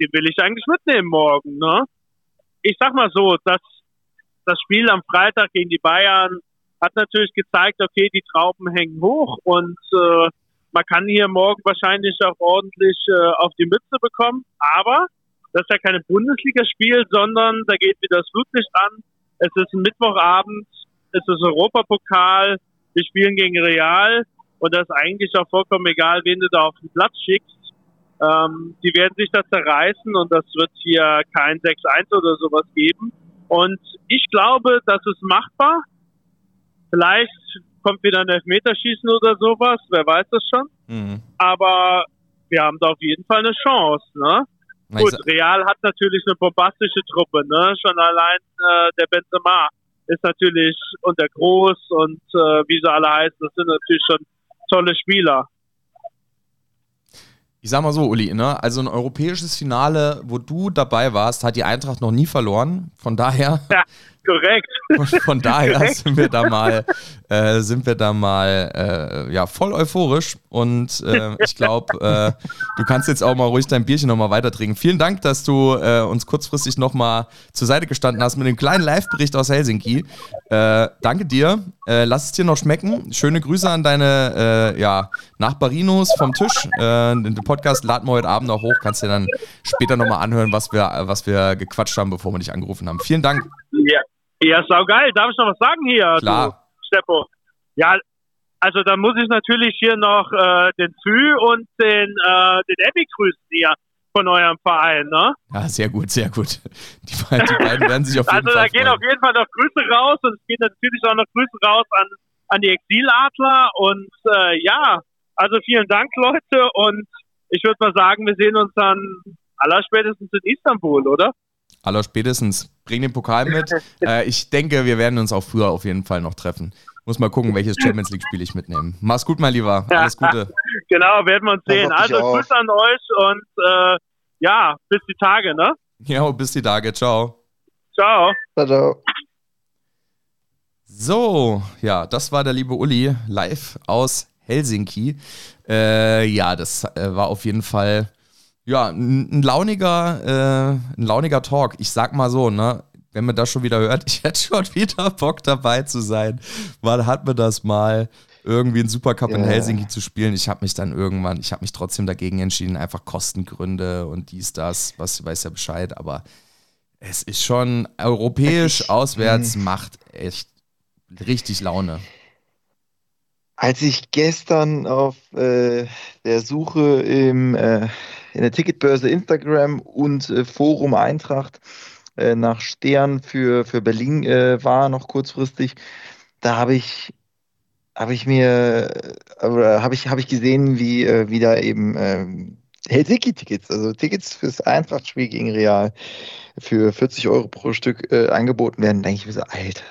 den will ich eigentlich mitnehmen morgen, ne? Ich sag mal so, dass das Spiel am Freitag gegen die Bayern hat natürlich gezeigt, okay, die Trauben hängen hoch und äh, man kann hier morgen wahrscheinlich auch ordentlich äh, auf die Mütze bekommen. Aber das ist ja kein Bundesligaspiel, sondern da geht wieder das Flutlicht an. Es ist ein Mittwochabend, es ist Europapokal, wir spielen gegen Real und das ist eigentlich auch vollkommen egal, wen du da auf den Platz schickst. Ähm, die werden sich da zerreißen und das wird hier kein 6-1 oder sowas geben. Und ich glaube, das ist machbar. Vielleicht kommt wieder ein Elfmeterschießen oder sowas, wer weiß das schon. Mhm. Aber wir haben da auf jeden Fall eine Chance, ne? Gut, Real hat natürlich eine bombastische Truppe, ne? Schon allein äh, der Benzema ist natürlich und der Groß und äh, wie sie alle heißen, das sind natürlich schon tolle Spieler. Ich sag mal so, Uli, ne? Also ein europäisches Finale, wo du dabei warst, hat die Eintracht noch nie verloren. Von daher, Ja, korrekt. von, von daher Korrekt. sind wir da mal, äh, sind wir da mal äh, ja, voll euphorisch. Und äh, ich glaube, äh, du kannst jetzt auch mal ruhig dein Bierchen nochmal weiter trinken. Vielen Dank, dass du äh, uns kurzfristig nochmal zur Seite gestanden hast mit dem kleinen Live-Bericht aus Helsinki. Äh, danke dir. Lass es dir noch schmecken. Schöne Grüße an deine ja, Nachbarinos vom Tisch. Den Podcast laden wir heute Abend noch hoch. Kannst dir dann später nochmal anhören, was wir, was wir gequatscht haben, bevor wir dich angerufen haben. Vielen Dank. Ja, ja saugeil. Darf ich noch was sagen hier, Klar. du, Steppo? Ja, also dann muss ich natürlich hier noch äh, den Zü und den, äh, den Abby grüßen hier von eurem Verein, ne? Ja, sehr gut, sehr gut. Die, beiden- die beiden werden sich auf jeden Also da Fall gehen freuen. auf jeden Fall noch Grüße raus und es gehen natürlich auch noch Grüße raus an, an die Exiladler und äh, ja, also vielen Dank Leute und ich würde mal sagen, wir sehen uns dann allerspätestens in Istanbul, oder? Aller spätestens. Bring den Pokal mit. äh, ich denke, wir werden uns auch früher auf jeden Fall noch treffen. Muss mal gucken, welches Champions League-Spiel ich mitnehme. Mach's gut, mein Lieber. Alles Gute. Genau, werden wir uns sehen. Also. Grüße an euch und äh, ja, bis die Tage, ne? Ja, bis die Tage. Ciao. Ciao. Ciao, ciao. So, ja, das war der liebe Uli live aus Helsinki. Äh, ja, das äh, war auf jeden Fall Ja, ein, launiger, äh, ein launiger Talk. Ich sag mal so, ne? Wenn man das schon wieder hört, ich hätte schon wieder Bock dabei zu sein. Wann hat mir das mal? irgendwie einen Supercup yeah. in Helsinki zu spielen. Ich habe mich dann irgendwann, ich habe mich trotzdem dagegen entschieden, einfach Kostengründe und dies, das, was weiß ja Bescheid, aber es ist schon europäisch auswärts mhm. macht echt richtig Laune. Als ich gestern auf äh, der Suche im, äh, in der Ticketbörse Instagram und äh, Forum Eintracht äh, nach Stern für, für Berlin äh, war, noch kurzfristig, da habe ich habe ich mir, oder habe ich, habe ich gesehen, wie, äh, wie da eben ähm, Helsinki-Tickets, also Tickets fürs Eintracht-Spiel gegen Real für 40 Euro pro Stück äh, angeboten werden, denke ich mir so, Alter,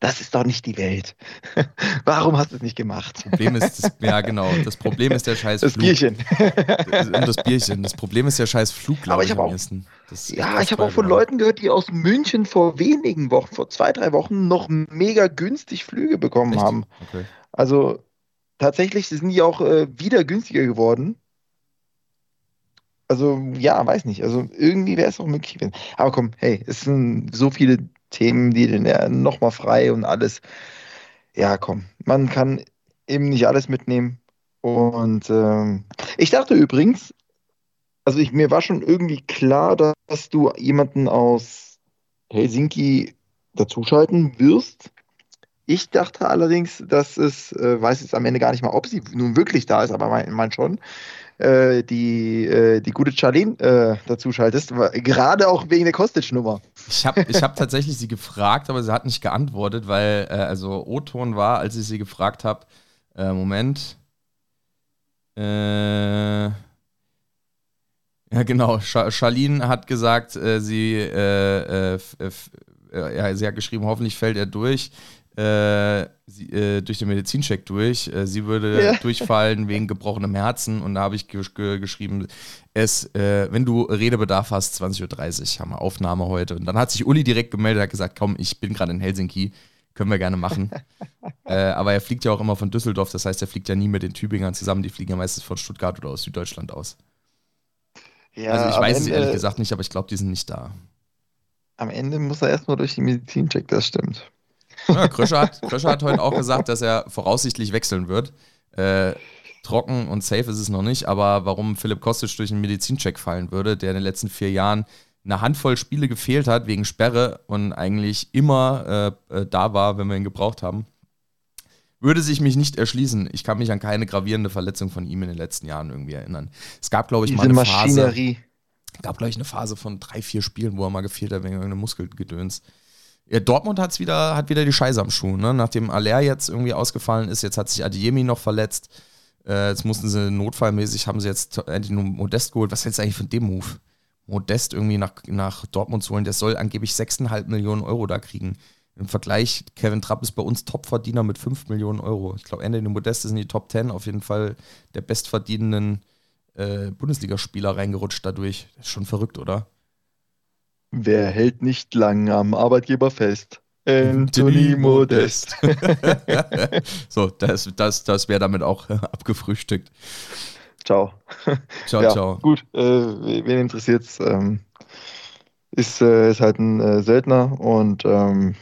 das ist doch nicht die Welt. Warum hast du es nicht gemacht? Problem ist, das, ja genau, das Problem ist der scheiß das Flug. Bierchen. Und das Bierchen. Das Problem ist der scheiß Flug, glaube ich, am ehesten. ja, ich habe auch von Leuten gehört, die aus München vor wenigen Wochen, vor zwei, drei Wochen noch mega günstig Flüge bekommen Echt? haben. Okay. Also tatsächlich sind die auch äh, wieder günstiger geworden. Also ja, weiß nicht. Also irgendwie wäre es auch möglich gewesen. Aber komm, hey, es sind so viele Themen, die denn ja nochmal frei und alles. Ja, komm, man kann eben nicht alles mitnehmen. Und ähm, ich dachte übrigens, also ich, mir war schon irgendwie klar, dass du jemanden aus Helsinki dazuschalten wirst. Ich dachte allerdings, dass es, äh, weiß jetzt am Ende gar nicht mal, ob sie nun wirklich da ist, aber mein, mein schon, äh, die, äh, die gute Charlene äh, dazu schaltest, gerade auch wegen der Kostic-Nummer. Ich habe ich hab tatsächlich sie gefragt, aber sie hat nicht geantwortet, weil äh, also O-Ton war, als ich sie gefragt habe, äh, Moment. Äh, ja, genau. Charlene hat gesagt, sie, ja, sie hat geschrieben, hoffentlich fällt er durch äh, sie, äh, durch den Medizincheck durch. Äh, sie würde ja. durchfallen wegen gebrochenem Herzen und da habe ich geschrieben, es, äh, wenn du Redebedarf hast, 20.30 Uhr haben wir Aufnahme heute. Und dann hat sich Uli direkt gemeldet, hat gesagt, komm, ich bin gerade in Helsinki, können wir gerne machen. Äh, aber er fliegt ja auch immer von Düsseldorf, das heißt, er fliegt ja nie mit den Tübingern zusammen, die fliegen ja meistens von Stuttgart oder aus Süddeutschland aus. Ja, also ich weiß Ende, es ehrlich gesagt nicht, aber ich glaube, die sind nicht da. Am Ende muss er erstmal durch den Medizincheck, das stimmt. Ja, Kröscher, hat, Kröscher hat heute auch gesagt, dass er voraussichtlich wechseln wird. Äh, trocken und safe ist es noch nicht, aber warum Philipp Kostic durch einen Medizincheck fallen würde, der in den letzten vier Jahren eine Handvoll Spiele gefehlt hat wegen Sperre und eigentlich immer äh, äh, da war, wenn wir ihn gebraucht haben, würde sich mich nicht erschließen. Ich kann mich an keine gravierende Verletzung von ihm in den letzten Jahren irgendwie erinnern. Es gab, glaube ich, Diese mal eine Maschinerie. Phase. gab, glaube ich, eine Phase von drei, vier Spielen, wo er mal gefehlt hat wegen irgendeinem Muskelgedöns. Ja, Dortmund hat's wieder, hat wieder die Scheiße am Schuh. Ne? Nachdem Aller jetzt irgendwie ausgefallen ist, jetzt hat sich Adiemi noch verletzt. Äh, jetzt mussten sie notfallmäßig, haben sie jetzt endlich nur Modest geholt. Was hältst du eigentlich von dem Move? Modest irgendwie nach, nach Dortmund zu holen, der soll angeblich 6,5 Millionen Euro da kriegen. Im Vergleich, Kevin Trapp ist bei uns Topverdiener mit 5 Millionen Euro. Ich glaube, der Modest ist in die Top 10 auf jeden Fall der bestverdienenden äh, Bundesligaspieler reingerutscht dadurch. Das ist schon verrückt, oder? Wer hält nicht lang am Arbeitgeber fest? Anthony Modest. so, das, das, das wäre damit auch abgefrühstückt. Ciao. Ciao, ja, ciao. Gut, äh, wen interessiert es? Ähm, ist, äh, ist halt ein äh, Söldner und ähm,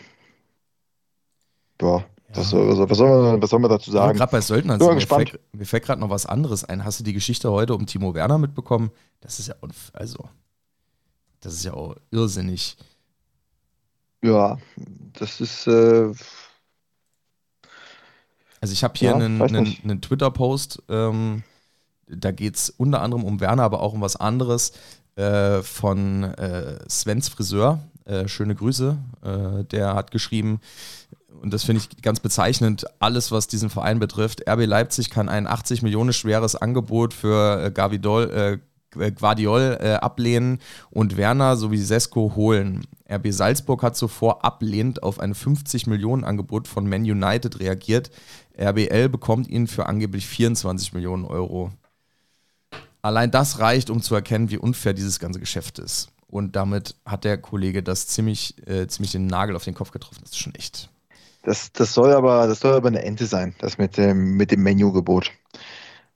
boah, ja. was, was, was, soll man, was soll man dazu sagen? Gerade bei Söldnern, sind, mir, fällt, mir fällt gerade noch was anderes ein. Hast du die Geschichte heute um Timo Werner mitbekommen? Das ist ja, also das ist ja auch irrsinnig. Ja, das ist. Äh, also ich habe hier ja, einen, einen, einen Twitter-Post, ähm, da geht es unter anderem um Werner, aber auch um was anderes äh, von äh, Svens Friseur. Äh, schöne Grüße. Äh, der hat geschrieben, und das finde ich ganz bezeichnend, alles, was diesen Verein betrifft. RB Leipzig kann ein 80 Millionen schweres Angebot für äh, Gavidol, äh, Guardiol äh, ablehnen und Werner sowie Sesko holen. RB Salzburg hat zuvor ablehnend auf ein 50 Millionen Angebot von Man United reagiert. RBL bekommt ihn für angeblich 24 Millionen Euro. Allein das reicht, um zu erkennen, wie unfair dieses ganze Geschäft ist. Und damit hat der Kollege das ziemlich, äh, ziemlich den Nagel auf den Kopf getroffen. Das ist schon echt. Das, das, soll, aber, das soll aber eine Ente sein, das mit dem, mit dem Menügebot.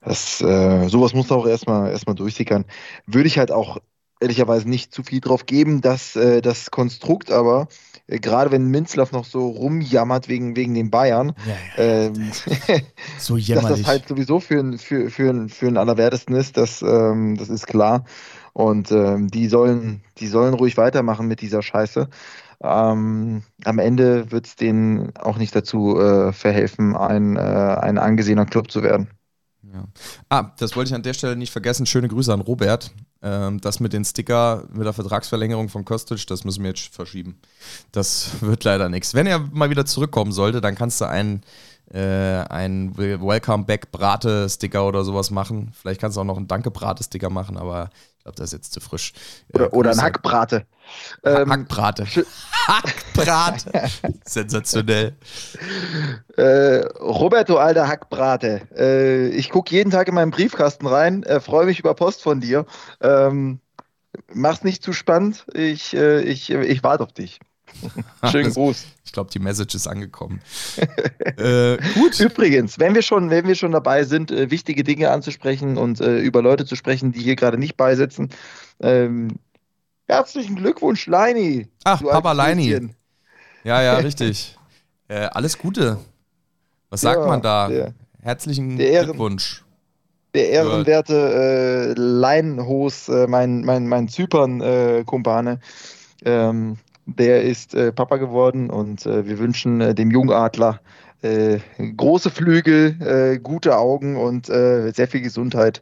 Das, äh, sowas muss auch erstmal erstmal durchsickern. Würde ich halt auch ehrlicherweise nicht zu viel drauf geben, dass äh, das Konstrukt aber, äh, gerade wenn Minzlaff noch so rumjammert wegen, wegen den Bayern, Ja, ja. ähm, So dass das halt sowieso für, ein- für, für, ein- für den Allerwertesten ist, das, ähm, das ist klar. Und ähm, die, sollen, die sollen ruhig weitermachen mit dieser Scheiße. Ähm, am Ende wird es denen auch nicht dazu äh, verhelfen, ein, äh, ein angesehener Club zu werden. Ja. Ah, das wollte ich an der Stelle nicht vergessen. Schöne Grüße an Robert. Ähm, das mit den Sticker, mit der Vertragsverlängerung von Kostic, das müssen wir jetzt verschieben. Das wird leider nichts. Wenn er mal wieder zurückkommen sollte, dann kannst du einen, äh, einen Welcome Back Brate-Sticker oder sowas machen. Vielleicht kannst du auch noch einen Danke-Brate-Sticker machen, aber ich glaube, das ist jetzt zu frisch. Äh, Oder, oder ein. Hackbrate. Ha- Ähm, Hackbrate. Hackbrate. Sensationell. Äh, Roberto, alter Hackbrate. Äh, ich gucke jeden Tag in meinen Briefkasten rein, äh, freue mich über Post von dir. Ähm, mach's nicht zu spannend. Ich, äh, ich, ich warte auf dich. Schönen Gruß. Ich glaube, die Message ist angekommen. äh, gut. Übrigens, wenn wir schon, wenn wir schon dabei sind, äh, wichtige Dinge anzusprechen und äh, über Leute zu sprechen, die hier gerade nicht beisitzen, ähm, herzlichen Glückwunsch, Leini. Ach, Papa Leini. Ja, ja, richtig. äh, alles Gute. Was sagt Ja, man da? der- Herzlichen der Glückwunsch. Der ehrenwerte äh, Leinenhos, äh, mein, mein, mein Zypern-Kumpane, ähm, der ist äh, Papa geworden und äh, wir wünschen äh, dem Jungadler äh, große Flügel, äh, gute Augen und äh, sehr viel Gesundheit.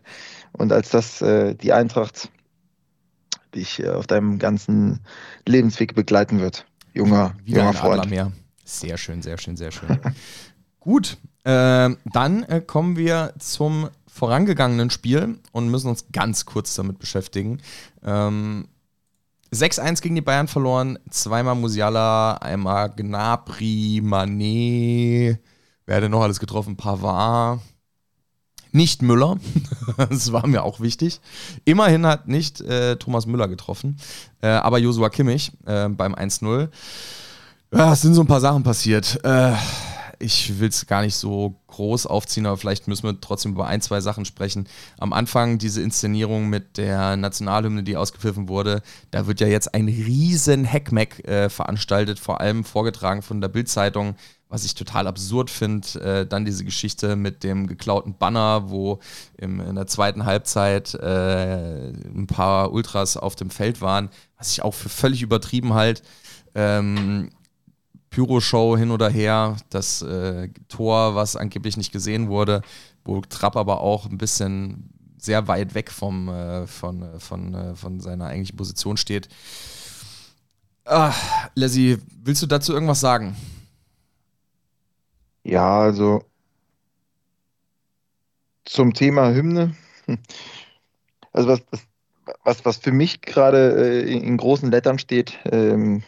Und als das die Eintracht dich auf deinem ganzen Lebensweg begleiten wird, junger, Wieder junger Freund. mehr. Sehr schön, sehr schön, sehr schön. Gut, ähm, dann kommen wir zum vorangegangenen Spiel und müssen uns ganz kurz damit beschäftigen. Ähm, 6-1 gegen die Bayern verloren, zweimal Musiala, einmal Gnabry, Mané, wer hat denn noch alles getroffen? Pavard, nicht Müller, das war mir auch wichtig. Immerhin hat nicht äh, Thomas Müller getroffen, äh, aber Josua Kimmich äh, beim 1-0. Ja, es sind so ein paar Sachen passiert. Äh, ich will es gar nicht so groß aufziehen, aber vielleicht müssen wir trotzdem über ein, zwei Sachen sprechen. Am Anfang diese Inszenierung mit der Nationalhymne, die ausgepfiffen wurde, da wird ja jetzt ein riesen Heckmeck äh, veranstaltet, vor allem vorgetragen von der Bildzeitung, was ich total absurd finde. Äh, dann diese Geschichte mit dem geklauten Banner, wo im, in der zweiten Halbzeit äh, ein paar Ultras auf dem Feld waren, was ich auch für völlig übertrieben halt. Ähm, Pyro-Show hin oder her, das äh, Tor, was angeblich nicht gesehen wurde, wo Trapp aber auch ein bisschen sehr weit weg vom, äh, von, äh, von, äh, von seiner eigentlichen Position steht. Ah, Leslie, willst du dazu irgendwas sagen? Ja, also zum Thema Hymne. Also was, was, was, was für mich gerade äh, in großen Lettern steht, ähm,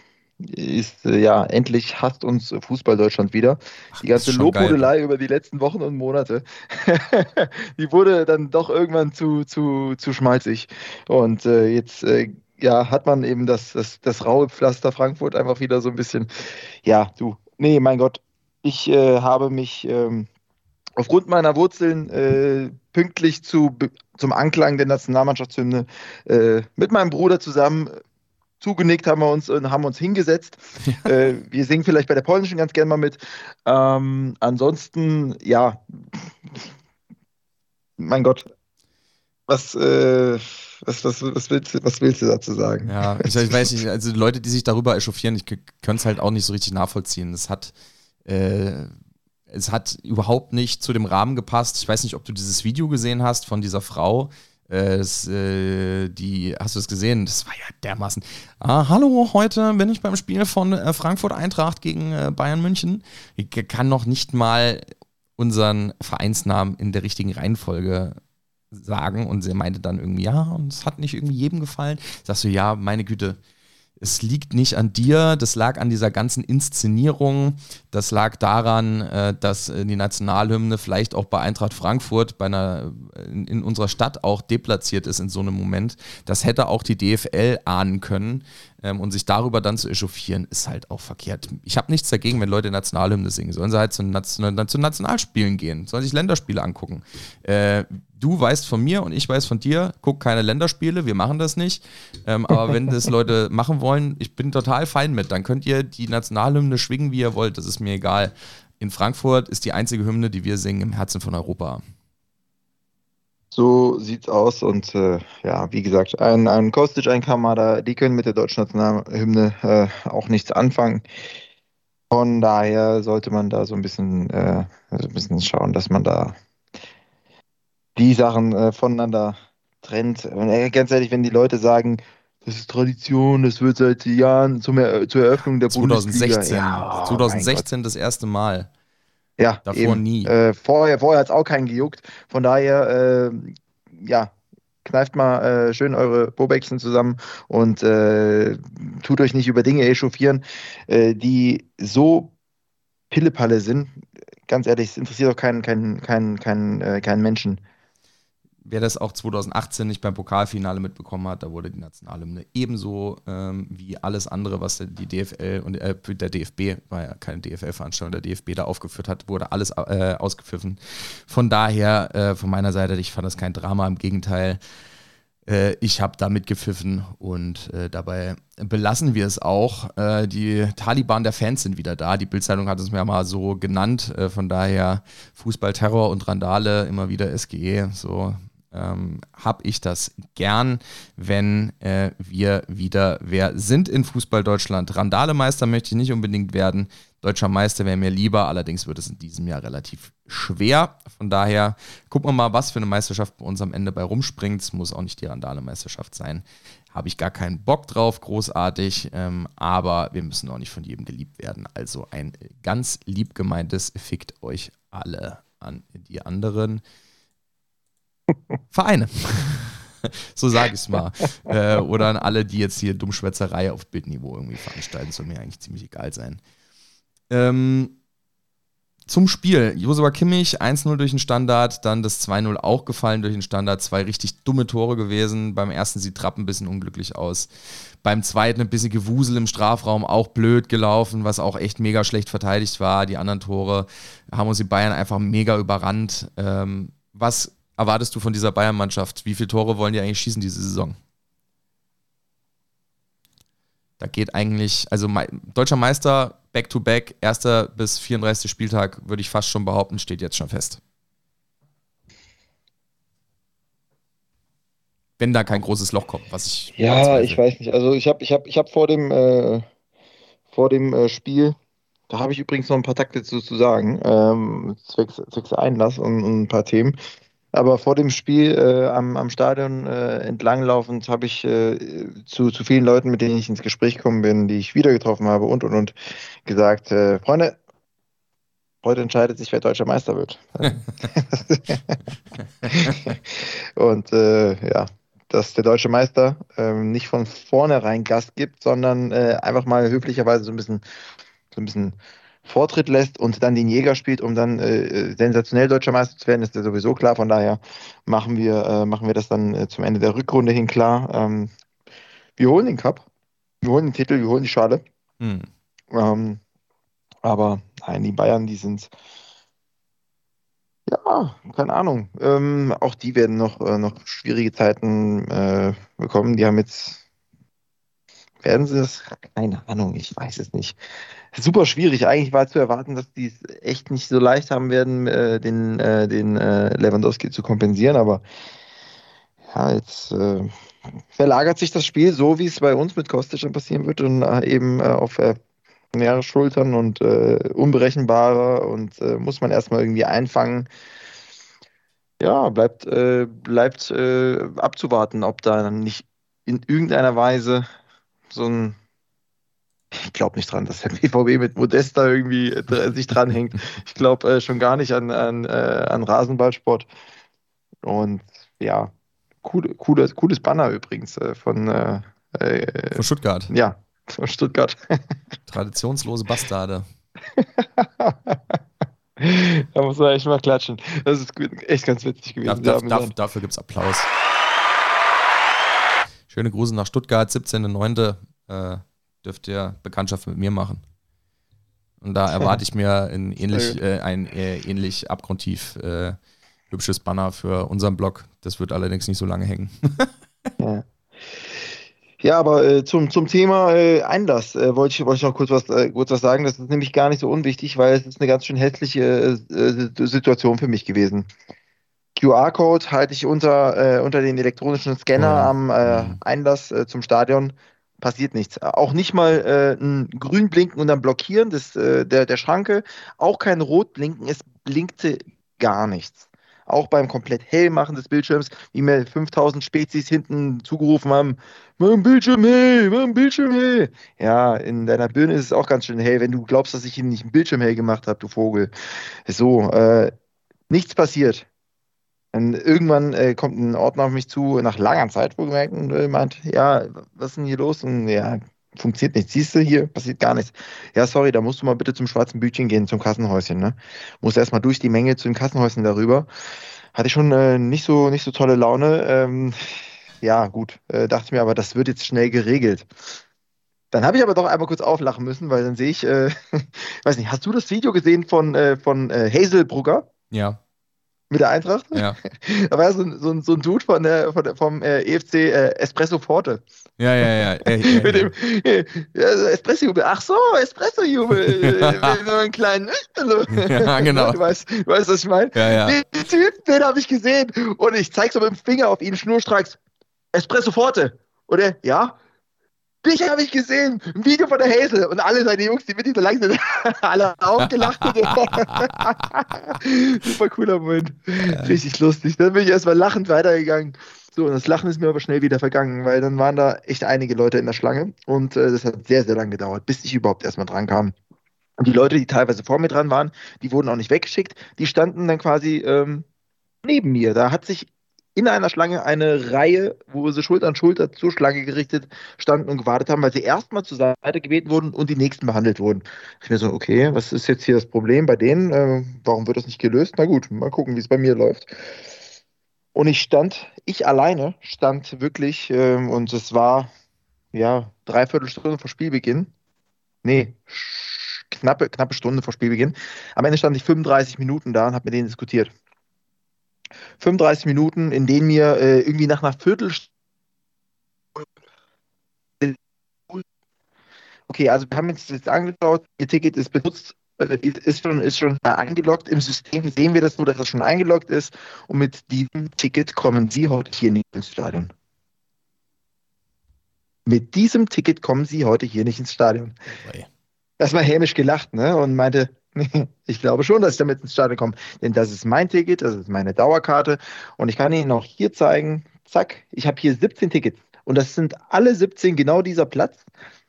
ist äh, ja, endlich hasst uns Fußball Deutschland wieder. Die ganze. Lobhudelei über die letzten Wochen und Monate, die wurde dann doch irgendwann zu, zu, zu schmalzig. Und äh, jetzt äh, ja, hat man eben das, das, das raue Pflaster Frankfurt einfach wieder so ein bisschen, ja, du, nee, mein Gott, ich äh, habe mich ähm, aufgrund meiner Wurzeln äh, pünktlich zu, zum Anklang der Nationalmannschaftshymne äh, mit meinem Bruder zusammen zugenickt haben wir uns und haben uns hingesetzt. Äh, wir singen vielleicht bei der polnischen ganz gerne mal mit. Ähm, ansonsten, ja, mein Gott, was, äh, was, was, was, willst, du- was willst du dazu sagen? Ja, ich, ich weiß nicht, also Leute, die sich darüber echauffieren, ich könnte es halt auch nicht so richtig nachvollziehen. Es hat, äh, es hat überhaupt nicht zu dem Rahmen gepasst. Ich weiß nicht, ob du dieses Video gesehen hast von dieser Frau. Äh, es, äh, die, hast du es gesehen? Das war ja dermaßen. Ah, hallo, heute bin ich beim Spiel von äh, Frankfurt Eintracht gegen äh, Bayern München. Ich kann noch nicht mal unseren Vereinsnamen in der richtigen Reihenfolge sagen und sie meinte dann irgendwie, ja, und es hat nicht irgendwie jedem gefallen. Sagst du, ja, meine Güte, es liegt nicht an dir, das lag an dieser ganzen Inszenierung, das lag daran, äh, dass äh, die Nationalhymne vielleicht auch bei Eintracht Frankfurt, bei einer, in, in unserer Stadt auch deplatziert ist in so einem Moment. Das hätte auch die DFL ahnen können. Ähm, und sich darüber dann zu echauffieren, ist halt auch verkehrt. Ich habe nichts dagegen, wenn Leute Nationalhymne singen. Sollen sie halt zu, Nation, zu Nationalspielen gehen, sollen sich Länderspiele angucken. Äh, du weißt von mir und ich weiß von dir, guck keine Länderspiele, wir machen das nicht. Ähm, aber wenn das Leute machen wollen, ich bin total fein mit. Dann könnt ihr die Nationalhymne schwingen, wie ihr wollt, das ist mir egal. In Frankfurt ist die einzige Hymne, die wir singen, im Herzen von Europa. So sieht's aus und äh, ja, wie gesagt, ein, ein Kostic, ein Kamada, die können mit der deutschen Nationalhymne äh, auch nichts anfangen. Von daher sollte man da so ein bisschen, äh, so ein bisschen schauen, dass man da die Sachen äh, voneinander trennt. Und, äh, ganz ehrlich, wenn die Leute sagen, das ist Tradition, das wird seit Jahren zum er zur Eröffnung der 2016, Bundesliga. Ja, 2016 das erste Mal. Ja, davor eben. nie. Äh, vorher vorher hat es auch keinen gejuckt. Von daher, äh, ja, kneift mal äh, schön eure Bobäckchen zusammen und äh, tut euch nicht über Dinge echauffieren, äh, die so Pillepalle sind. Ganz ehrlich, es interessiert doch keinen kein, kein, kein, äh, keinen Menschen wer das auch 2018 nicht beim Pokalfinale mitbekommen hat, da wurde die Nationalhymne ebenso ähm, wie alles andere, was die DFL und äh, der DFB, war ja keine DFL-Veranstaltung, der DFB da aufgeführt hat, wurde alles äh, ausgepfiffen. Von daher, äh, von meiner Seite, ich fand das kein Drama, im Gegenteil. Äh, ich habe da mitgepfiffen und äh, dabei belassen wir es auch. Äh, die Taliban der Fans sind wieder da. Die Bildzeitung hat es mir mal so genannt. von daher Fußballterror und Randale, immer wieder SGE. So ähm, habe ich das gern, wenn äh, wir wieder wer sind in Fußball Deutschland. Randalemeister möchte ich nicht unbedingt werden. Deutscher Meister wäre mir lieber, allerdings wird es in diesem Jahr relativ schwer. Von daher gucken wir mal, was für eine Meisterschaft bei uns am Ende bei rumspringt. Es muss auch nicht die Randale-Meisterschaft sein. Habe ich gar keinen Bock drauf, großartig. Ähm, aber wir müssen auch nicht von jedem geliebt werden. Also ein ganz lieb gemeintes Fickt euch alle an die anderen. Vereine. so sage ich es mal. äh, oder an alle, die jetzt hier Dummschwätzerei auf Bildniveau irgendwie veranstalten, soll mir eigentlich ziemlich egal sein. Ähm, zum Spiel. Josua Kimmich 1-0 durch den Standard, dann das 2-0 auch gefallen durch den Standard. Zwei richtig dumme Tore gewesen. Beim ersten sieht Trapp ein bisschen unglücklich aus. Beim zweiten ein bisschen Gewusel im Strafraum, auch blöd gelaufen, was auch echt mega schlecht verteidigt war. Die anderen Tore haben uns die Bayern einfach mega überrannt. Ähm, was erwartest du von dieser Bayern-Mannschaft? Wie viele Tore wollen die eigentlich schießen diese Saison? Da geht eigentlich, also deutscher Meister, Back-to-Back, erster bis 34. Spieltag, würde ich fast schon behaupten, steht jetzt schon fest. Wenn da kein großes Loch kommt, was ich. Ja, ich weiß nicht. Also ich habe ich hab, ich hab vor dem, äh, vor dem äh, Spiel, da habe ich übrigens noch ein paar Takte zu, zu sagen, ähm, zwecks, zwecks Einlass und, und ein paar Themen. Aber vor dem Spiel äh, am, am Stadion äh, entlanglaufend habe ich äh, zu, zu vielen Leuten, mit denen ich ins Gespräch gekommen bin, die ich wieder getroffen habe und und und gesagt, äh, Freunde, heute entscheidet sich, wer deutscher Meister wird. und äh, ja, dass der deutsche Meister ähm, nicht von vornherein Gast gibt, sondern äh, einfach mal höflicherweise so ein bisschen, so ein bisschen Vortritt lässt und dann den Jäger spielt, um dann äh, sensationell deutscher Meister zu werden, ist ja sowieso klar. Von daher machen wir, äh, machen wir das dann äh, zum Ende der Rückrunde hin klar. Ähm, wir holen den Cup, wir holen den Titel, wir holen die Schale. Hm. Ähm, aber nein, die Bayern, die sind ja, keine Ahnung. Ähm, auch die werden noch, äh, noch schwierige Zeiten äh, bekommen. Die haben jetzt werden sie das? Keine Ahnung, ich weiß es nicht. Super schwierig. Eigentlich war zu erwarten, dass die es echt nicht so leicht haben werden, äh, den, äh, den äh, Lewandowski zu kompensieren, aber ja, jetzt äh, verlagert sich das Spiel so, wie es bei uns mit Kostic dann passieren wird und äh, eben äh, auf mehrere Schultern und unberechenbarer und muss man erstmal irgendwie einfangen. Ja, bleibt, bleibt abzuwarten, ob da nicht in irgendeiner Weise so ein. Ich glaube nicht dran, dass der BVB mit Modesta irgendwie äh, sich dranhängt. Ich glaube äh, schon gar nicht an, an, äh, an Rasenballsport. Und ja, cool, cooles, cooles Banner übrigens äh, von, äh, äh, von Stuttgart. Ja, von Stuttgart. Traditionslose Bastarde. da muss man echt mal klatschen. Das ist echt ganz witzig gewesen. Darf, darf, dafür gibt es Applaus. Schöne Grüße nach Stuttgart, 17.09. äh, dürft ihr Bekanntschaft mit mir machen. Und da erwarte ich mir ein ähnlich, äh, ein äh, ähnlich abgrundtief äh, hübsches Banner für unseren Blog. Das wird allerdings nicht so lange hängen. ja. Ja, aber äh, zum, zum Thema äh, Einlass äh, wollte ich, wollt ich noch kurz was, kurz was sagen. Das ist nämlich gar nicht so unwichtig, weil es ist eine ganz schön hässliche Situation für mich gewesen. QR-Code halte ich unter, äh, unter den elektronischen Scanner ja. am äh, mhm. Einlass äh, zum Stadion. Passiert nichts. Auch nicht mal äh, ein grün blinken und dann blockieren des, äh, der, der Schranke. Auch kein rot blinken. Es blinkte gar nichts auch beim komplett hellmachen des Bildschirms, wie mir 5000 Spezies hinten zugerufen haben, mein Bildschirm hell, mein Bildschirm hell. Ja, in deiner Birne ist es auch ganz schön hell, wenn du glaubst, dass ich ihn nicht einen Bildschirm hell gemacht habe, du Vogel. So, äh, nichts passiert. Und irgendwann äh, kommt ein Ordner auf mich zu, nach langer Zeit wohlgemerkt, und äh, meint, ja, was ist denn hier los? Und ja, funktioniert nicht. Siehst du, hier passiert gar nichts. Ja, sorry, da musst du mal bitte zum schwarzen Bütchen gehen, zum Kassenhäuschen. Ne? Musst erstmal durch die Menge zu den Kassenhäuschen darüber. Hatte ich schon äh, nicht, so, nicht so tolle Laune. Ähm, ja, gut, äh, dachte mir aber, das wird jetzt schnell geregelt. Dann habe ich aber doch einmal kurz auflachen müssen, weil dann sehe ich, äh, weiß nicht, hast du das Video gesehen von, äh, von äh, Hazelbrugger? Ja. Mit der Eintracht? Ja. da war ja so, so, so ein Dude von der, von der, vom äh, EFC äh, Espresso Forte. Ja, ja, ja. ja, ja, Mit dem ja, Espresso-Jubel. Ach so, Espresso-Jubel. so einen kleinen. ja, genau. Du weißt, du weißt, was ich meine? Ja, ja. Den Typ, den habe ich gesehen. Und ich zeig so mit dem Finger auf ihn schnurstracks. Espresso Forte. Oder? Ja. Dich habe ich gesehen, ein Video von der Hazel und alle seine Jungs, die mit ihm so lang sind, alle aufgelacht. Super cooler Moment. Richtig lustig. Dann bin ich erstmal lachend weitergegangen. So, und das Lachen ist mir aber schnell wieder vergangen, weil dann waren da echt einige Leute in der Schlange und äh, das hat sehr, sehr lange gedauert, bis ich überhaupt erstmal dran kam. Und die Leute, die teilweise vor mir dran waren, die wurden auch nicht weggeschickt, die standen dann quasi ähm, neben mir. Da hat sich in einer Schlange eine Reihe, wo sie Schulter an Schulter zur Schlange gerichtet standen und gewartet haben, weil sie erstmal zur Seite gebeten wurden und die nächsten behandelt wurden. Ich mir so, okay, was ist jetzt hier das Problem bei denen? Äh, warum wird das nicht gelöst? Na gut, mal gucken, wie es bei mir läuft. Und ich stand, ich alleine stand wirklich, ähm, und es war ja dreiviertel Stunde vor Spielbeginn. Nee, knappe, knappe Stunde vor Spielbeginn. Am Ende stand ich 35 Minuten da und habe mit denen diskutiert. 35 Minuten, in denen mir äh, irgendwie nach einer Viertelstunde. Okay, also wir haben jetzt, jetzt angeschaut, Ihr Ticket ist benutzt, äh, ist schon, ist schon eingeloggt. Im System sehen wir das nur, dass das schon eingeloggt ist. Und mit diesem Ticket kommen Sie heute hier nicht ins Stadion. Mit diesem Ticket kommen Sie heute hier nicht ins Stadion. Okay. Erstmal hämisch gelacht, ne? Und meinte, Ich glaube schon, dass ich damit ins Stadion komme. Denn das ist mein Ticket, das ist meine Dauerkarte. Und ich kann Ihnen auch hier zeigen, zack, ich habe hier 17 Tickets. Und das sind alle 17 genau dieser Platz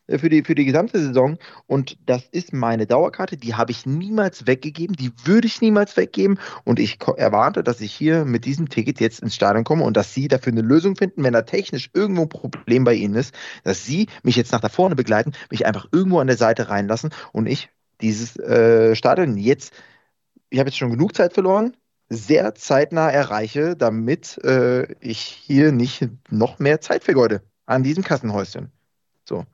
äh, für die, für die gesamte Saison. Und das ist meine Dauerkarte. Die habe ich niemals weggegeben. Die würde ich niemals weggeben. Und ich erwarte, dass ich hier mit diesem Ticket jetzt ins Stadion komme und dass Sie dafür eine Lösung finden, wenn da technisch irgendwo ein Problem bei Ihnen ist, dass Sie mich jetzt nach da vorne begleiten, mich einfach irgendwo an der Seite reinlassen und ich dieses äh, Stadion jetzt, ich habe jetzt schon genug Zeit verloren, sehr zeitnah erreiche, damit äh, ich hier nicht noch mehr Zeit vergeude an diesem Kassenhäuschen. So.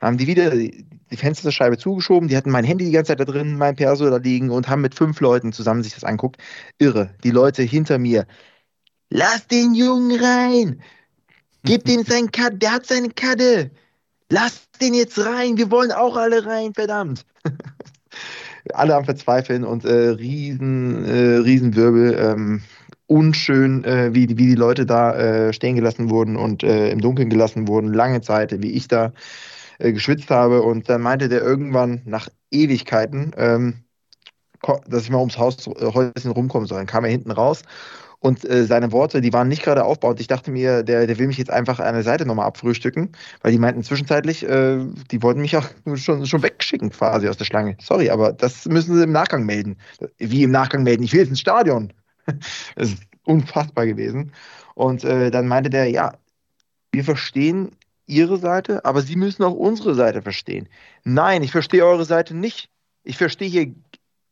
Haben die wieder die Fensterscheibe zugeschoben, die hatten mein Handy die ganze Zeit da drin, mein Perso da liegen und haben mit fünf Leuten zusammen sich das anguckt. Irre. Die Leute hinter mir. Lass den Jungen rein! Gib dem seinen Cut, der hat seine Karte! Lass den jetzt rein, wir wollen auch alle rein, verdammt. alle am Verzweifeln und äh, riesen, äh, Riesenwirbel. Ähm, unschön, äh, wie, wie die Leute da äh, stehen gelassen wurden und äh, im Dunkeln gelassen wurden, lange Zeit, wie ich da äh, geschwitzt habe. Und dann meinte der irgendwann nach Ewigkeiten, ähm, dass ich mal ums Haus Häuschen rumkommen soll. Dann kam er hinten raus und äh, seine Worte, die waren nicht gerade aufbauend. Ich dachte mir, der, der will mich jetzt einfach eine Seite nochmal abfrühstücken, weil die meinten zwischenzeitlich, äh, die wollten mich auch schon, schon wegschicken quasi aus der Schlange. Sorry, aber das müssen sie im Nachgang melden. Wie im Nachgang melden? Ich will jetzt ins Stadion. das ist unfassbar gewesen. Und äh, dann meinte der, ja, wir verstehen Ihre Seite, aber Sie müssen auch unsere Seite verstehen. Nein, ich verstehe eure Seite nicht. Ich verstehe hier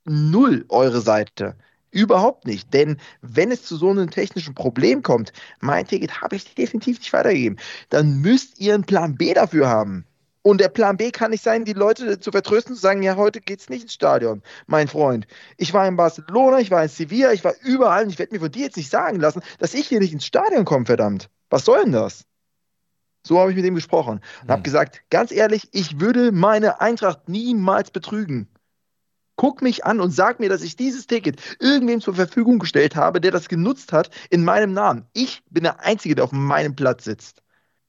null eure Seite Überhaupt nicht. Denn wenn es zu so einem technischen Problem kommt, mein Ticket habe ich definitiv nicht weitergegeben, dann müsst ihr einen Plan B dafür haben. Und der Plan B kann nicht sein, die Leute zu vertrösten, zu sagen, ja, heute geht es nicht ins Stadion, mein Freund. Ich war in Barcelona, ich war in Sevilla, ich war überall und ich werde mir von dir jetzt nicht sagen lassen, dass ich hier nicht ins Stadion komme, verdammt. Was soll denn das? So habe ich mit ihm gesprochen und mhm. habe gesagt, ganz ehrlich, ich würde meine Eintracht niemals betrügen. Guck mich an und sag mir, dass ich dieses Ticket irgendwem zur Verfügung gestellt habe, der das genutzt hat in meinem Namen. Ich bin der Einzige, der auf meinem Platz sitzt.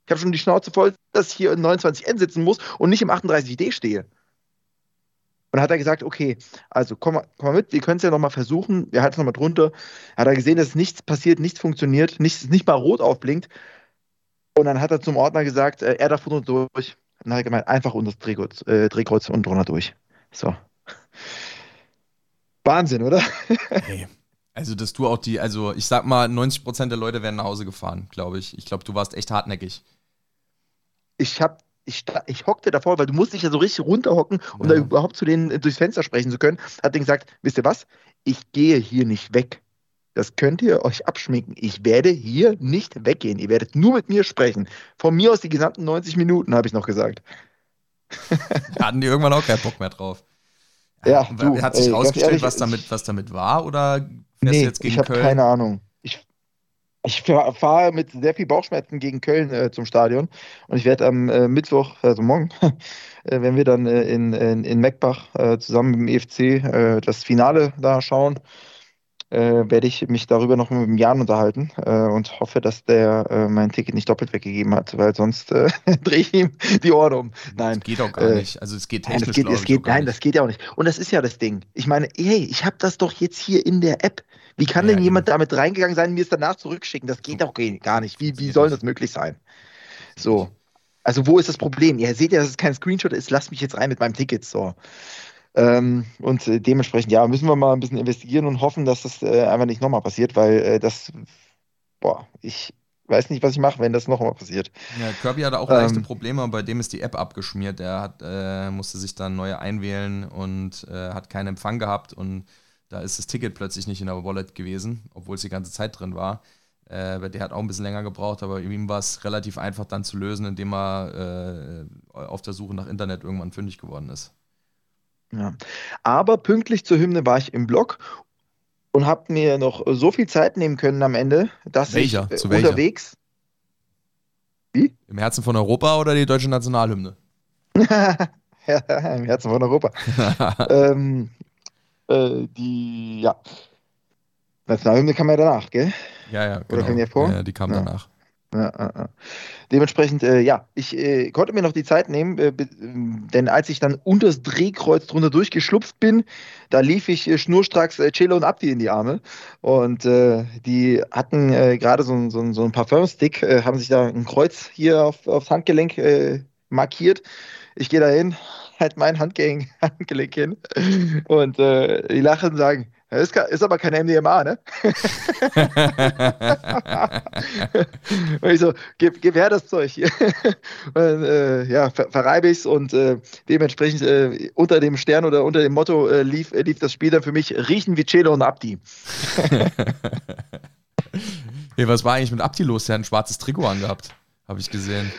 Ich habe schon die Schnauze voll, dass ich hier in 29N sitzen muss und nicht im 38D stehe. Und hat er gesagt, okay, also komm mal, komm mal mit, wir können es ja nochmal versuchen. Wir halten es nochmal drunter. Er hat er gesehen, dass nichts passiert, nichts funktioniert, nichts, nicht mal rot aufblinkt. Und dann hat er zum Ordner gesagt, äh, er darf unter durch. Und dann hat er gemeint, einfach unter das Drehkreuz, äh, Drehkreuz und drunter durch. So. Wahnsinn, oder? Hey. Also, dass du auch die, also ich sag mal, 90% der Leute werden nach Hause gefahren, glaube ich. Ich glaube, du warst echt hartnäckig ich habe ich, ich hockte davor, weil du musst dich ja so richtig runterhocken, um ja. da überhaupt zu denen durchs Fenster sprechen zu können. Hat denen gesagt, wisst ihr was? Ich gehe hier nicht weg. Das könnt ihr euch abschminken. Ich werde hier nicht weggehen. Ihr werdet nur mit mir sprechen. Von mir aus die gesamten 90 Minuten, habe ich noch gesagt. Hatten die irgendwann auch keinen Bock mehr drauf. Ja, du, Hat sich ey, rausgestellt, was, damit, was damit war? Oder fährst nee, jetzt gegen ich habe keine Ahnung. Ich fahre mit sehr viel Bauchschmerzen gegen Köln äh, zum Stadion und ich werde am äh, Mittwoch, also morgen, äh, wenn wir dann äh, in, in, in Meckbach äh, zusammen mit dem EFC äh, das Finale da schauen, werde ich mich darüber noch mit dem Jan unterhalten und hoffe, dass der mein Ticket nicht doppelt weggegeben hat, weil sonst drehe ich ihm die Ohren um. Nein. Das geht auch gar nicht. Also es geht technisch, nein, das geht, es geht, Nein, das geht ja auch nicht. Und das ist ja das Ding. Ich meine, hey, ich habe das doch jetzt hier in der App. Wie kann ja, denn jemand damit reingegangen sein, mir es danach zurückschicken? Das geht doch gar nicht. Wie, wie soll das möglich sein? So. Also, wo ist das Problem? Ihr seht ja, dass es kein Screenshot ist. Lasst mich jetzt rein mit meinem Ticket. So. Ähm, und äh, dementsprechend, ja, müssen wir mal ein bisschen investigieren und hoffen, dass das äh, einfach nicht nochmal passiert, weil äh, das, boah, ich weiß nicht, was ich mache, wenn das nochmal passiert. Ja, Kirby hatte auch ähm, leichte Probleme, bei dem ist die App abgeschmiert. Er hat, äh, musste sich dann neu einwählen und äh, hat keinen Empfang gehabt und da ist das Ticket plötzlich nicht in der Wallet gewesen, obwohl es die ganze Zeit drin war. Äh, der hat auch ein bisschen länger gebraucht, aber ihm war es relativ einfach dann zu lösen, indem er auf der Suche nach Internet irgendwann fündig geworden ist. Ja. Aber pünktlich zur Hymne war ich im Blog und habe mir noch so viel Zeit nehmen können am Ende, dass welcher? ich äh, unterwegs. Wie? Im Herzen von Europa oder die deutsche Nationalhymne? ja, Im Herzen von Europa. ähm, äh, die, ja. Nationalhymne kam ja danach, gell? Ja, ja, genau. Oder kam die vor? Ja, die kam ja. danach. Ja, Dementsprechend, äh, ja, ich äh, konnte mir noch die Zeit nehmen, äh, denn als ich dann unter das Drehkreuz drunter durchgeschlupft bin, da lief ich äh, schnurstracks äh, Cello und Abdi in die Arme. Und äh, die hatten gerade so, so, so einen Parfumstick, haben sich da ein Kreuz hier auf, aufs Handgelenk markiert. Ich gehe da hin, halt mein Handgelenk, hin und äh, die lachen und sagen, ist, ist, aber kein MDMA, ne? und ich so, gib, gib her das Zeug hier. und, äh, ja, ver, verreibe ich es und äh, dementsprechend äh, unter dem Stern oder unter dem Motto äh, lief, lief das Spiel dann für mich Riechen wie Celo und Abdi. hey, was war eigentlich mit Abdi los? Der hat ein schwarzes Trikot angehabt, habe ich gesehen.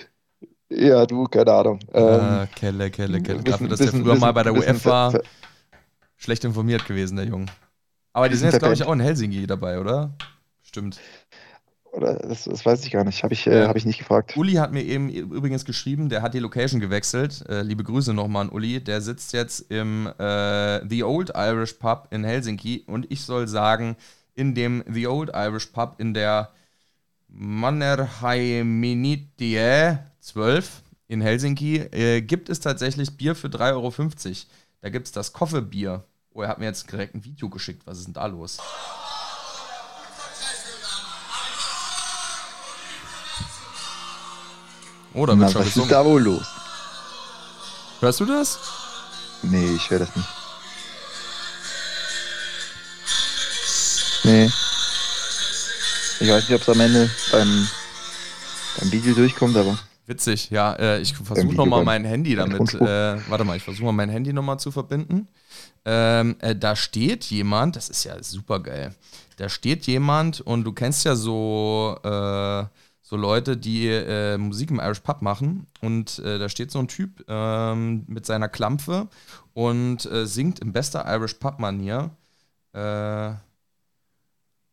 Ja, du, keine Ahnung. Ah, ähm, Kelle, Kelle, Kelle. Dafür, dass der früher bisschen, mal bei der UF war, schlecht informiert gewesen, der Junge. Aber die sind jetzt, glaube ich, auch in Helsinki dabei, oder? Stimmt. Oder das, das weiß ich gar nicht. Habe ich, äh, hab ich nicht gefragt. Uli hat mir eben übrigens geschrieben, der hat die Location gewechselt. Äh, liebe Grüße nochmal an Uli. Der sitzt jetzt im äh, The Old Irish Pub in Helsinki und ich soll sagen, in dem The Old Irish Pub in der Mannerheiminitie 12 in Helsinki äh, gibt es tatsächlich Bier für 3,50 Euro. Da gibt es das Koffebier. Oh, er hat mir jetzt direkt ein Video geschickt. Was ist denn da los? Oh, da wird schon Was ist da wohl los? Hörst du das? Nee, ich höre das nicht. Nee. Ich weiß nicht, ob es am Ende beim, beim Video durchkommt, aber. Witzig, ja. Äh, ich versuche nochmal mein Handy damit. Äh, warte mal, ich versuche mal mein Handy nochmal zu verbinden. Ähm, äh, da steht jemand, das ist ja super geil. Da steht jemand und du kennst ja so, äh, so Leute, die äh, Musik im Irish Pub machen. Und äh, da steht so ein Typ ähm, mit seiner Klampfe und singt in bester Irish Pub-Manier.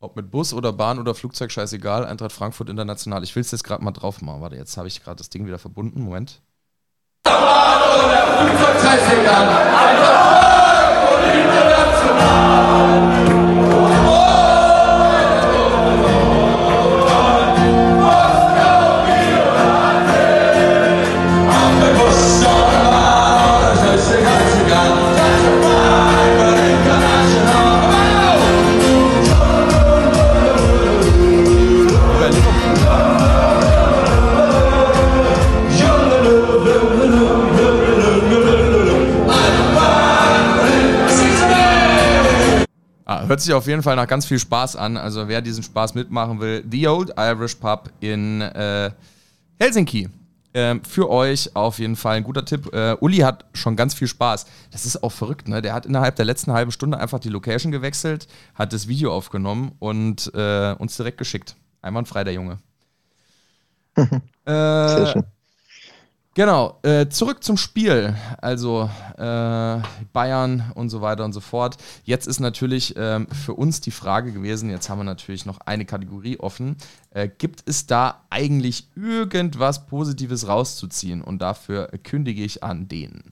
Ob mit Bus oder Bahn oder Flugzeug, scheißegal. Eintracht Frankfurt international. Ich will es jetzt gerade mal drauf machen. Warte, jetzt habe ich gerade das Ding wieder verbunden. Moment. Hört sich auf jeden Fall nach ganz viel Spaß an. Also wer diesen Spaß mitmachen will, The Old Irish Pub in äh, Helsinki. Ähm, für euch auf jeden Fall ein guter Tipp. Äh, Uli hat schon ganz viel Spaß. Das ist auch verrückt, ne? Der hat innerhalb der letzten halben Stunde einfach die Location gewechselt, hat das Video aufgenommen und äh, uns direkt geschickt. Einwandfrei, der Junge. äh, Sehr schön. Genau, äh, zurück zum Spiel. Also äh, Bayern und so weiter und so fort. Jetzt ist natürlich ähm, für uns die Frage gewesen, jetzt haben wir natürlich noch eine Kategorie offen. Äh, gibt es da eigentlich irgendwas Positives rauszuziehen? Und dafür kündige ich an den.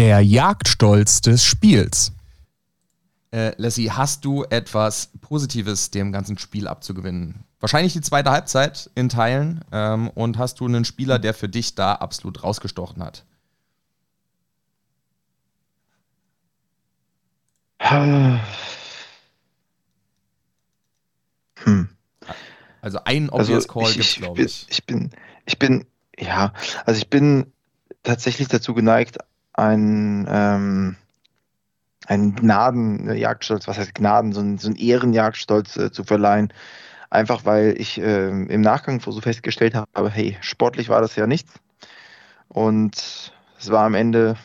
Der Jagdstolz des Spiels. Äh, Lassie, hast du etwas Positives dem ganzen Spiel abzugewinnen? Wahrscheinlich die zweite Halbzeit in Teilen. Ähm, und hast du einen Spieler, der für dich da absolut rausgestochen hat? Hm. Also ein Obvious also Call gibt es, glaube ich. Ich bin, ich bin, ja, also ich bin tatsächlich dazu geneigt, ein, ähm, ein Gnadenjagdstolz, was heißt Gnaden, so ein, so Ehrenjagdstolz äh, zu verleihen. Einfach weil ich äh, im Nachgang so festgestellt habe, hey, sportlich war das ja nichts. Und es war am Ende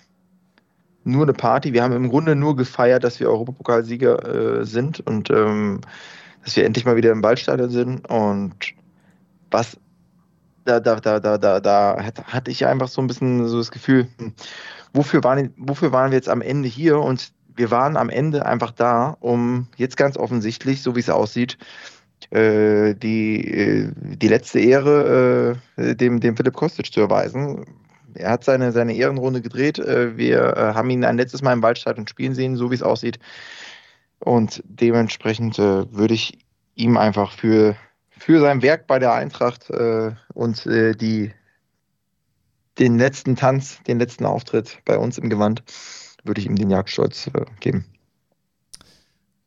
nur eine Party. Wir haben im Grunde nur gefeiert, dass wir Europapokalsieger äh, sind und ähm, dass wir endlich mal wieder im Ballstadion sind. Und was da, da, da, da, da, da hatte ich einfach so ein bisschen so das Gefühl, hm, wofür waren, wofür waren wir jetzt am Ende hier? Und wir waren am Ende einfach da, um jetzt ganz offensichtlich, so wie es aussieht, äh, die, äh, die letzte Ehre äh, dem, dem Philipp Kostic zu erweisen. Er hat seine, seine Ehrenrunde gedreht. Äh, wir äh, haben ihn ein letztes Mal im Waldstadion spielen sehen, so wie es aussieht. Und dementsprechend äh, würde ich ihm einfach für, für sein Werk bei der Eintracht und die den letzten Tanz, den letzten Auftritt bei uns im Gewand, würde ich ihm den Jagdstolz äh, geben.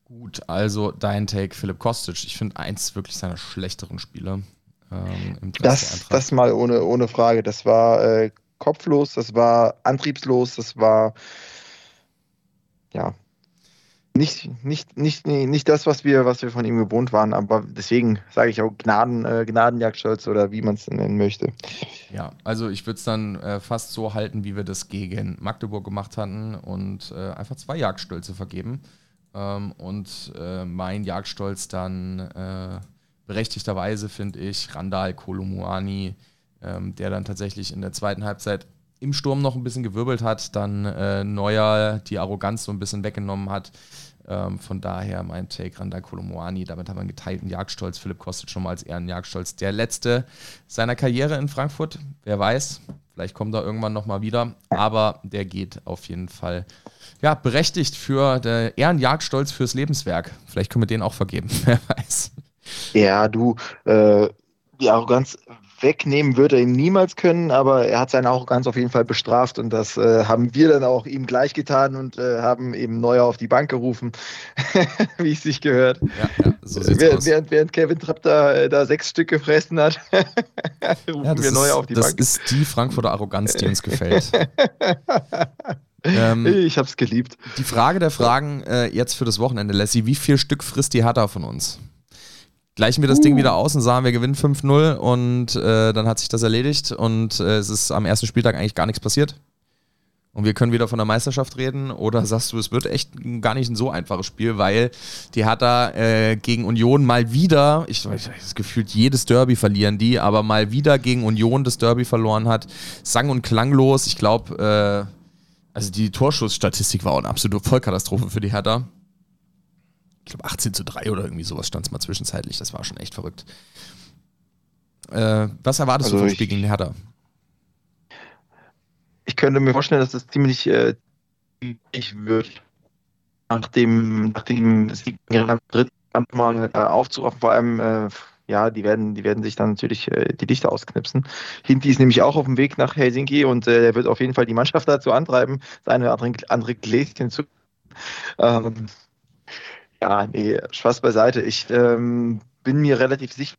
Gut, also dein Take, Philipp Kostic. Ich finde eins wirklich seiner schlechteren Spiele. Ähm, das, das mal ohne, ohne Frage. Das war äh, kopflos, das war antriebslos, das war ja nicht, nicht, nicht, nicht das, was wir, was wir von ihm gewohnt waren, aber deswegen sage ich auch Gnaden, äh, Gnadenjagdstolz oder wie man es nennen möchte. Ja, also ich würde es dann äh, fast so halten, wie wir das gegen Magdeburg gemacht hatten und äh, einfach zwei Jagdstolze vergeben. Ähm, und äh, mein Jagdstolz dann äh, berechtigterweise, finde ich, Randall Kolumuani, ähm, der dann tatsächlich in der zweiten Halbzeit im Sturm noch ein bisschen gewirbelt hat, dann äh, Neuer die Arroganz so ein bisschen weggenommen hat. Ähm, von daher mein Take Randa Kolomoani. Damit haben wir einen geteilten Jagdstolz. Philipp kostet schon mal als Ehrenjagdstolz. Der letzte seiner Karriere in Frankfurt. Wer weiß, vielleicht kommt er irgendwann nochmal wieder. Aber der geht auf jeden Fall ja, berechtigt für der Ehrenjagdstolz fürs Lebenswerk. Vielleicht können wir den auch vergeben. Wer weiß. Ja, du, äh, die Arroganz wegnehmen würde er ihm niemals können, aber er hat seine Arroganz auf jeden Fall bestraft und das äh, haben wir dann auch ihm gleich getan und äh, haben eben Neuer auf die Bank gerufen, wie es sich gehört. Ja, ja so sieht's während, aus. während, während Kevin Trapp da, äh, da sechs Stück gefressen hat, rufen Ja, das wir Neuer ist, auf die das Bank. ist die Frankfurter Arroganz, die uns gefällt. ähm, ich hab's geliebt. die Frage der Fragen äh, jetzt für das Wochenende, Lassie, wie viel Stück frisst die Hertha von uns? Gleichen wir das Ding wieder aus und sagen, wir gewinnen 5-0 und äh, dann hat sich das erledigt und äh, es ist am ersten Spieltag eigentlich gar nichts passiert? Und wir können wieder von der Meisterschaft reden? Oder sagst du, es wird echt gar nicht ein so einfaches Spiel, weil die Hertha äh, gegen Union mal wieder, ich weiß das gefühlt jedes Derby verlieren die, aber mal wieder gegen Union das Derby verloren hat. Sang- und klanglos. Ich glaube, äh, also die Torschussstatistik war auch eine absolute Vollkatastrophe für die Hertha. Ich glaube 18 zu 3 oder irgendwie sowas stand es mal zwischenzeitlich. Das war schon echt verrückt. Äh, was erwartest du Also vom ich- Spiel gegen Hertha? Ich könnte mir vorstellen, dass das ziemlich äh, ich wird nach dem, nach dem Sieg gegen Madrid mal äh, aufzurufen. Vor allem, äh, ja, die werden, die werden sich dann natürlich äh, die Lichter ausknipsen. Hinti ist nämlich auch auf dem Weg nach Helsinki und äh, er wird auf jeden Fall die Mannschaft dazu antreiben, seine andere, andere Gläschen zu. Ähm, ja, nee, Spaß beiseite. Ich ähm, bin mir relativ sicher,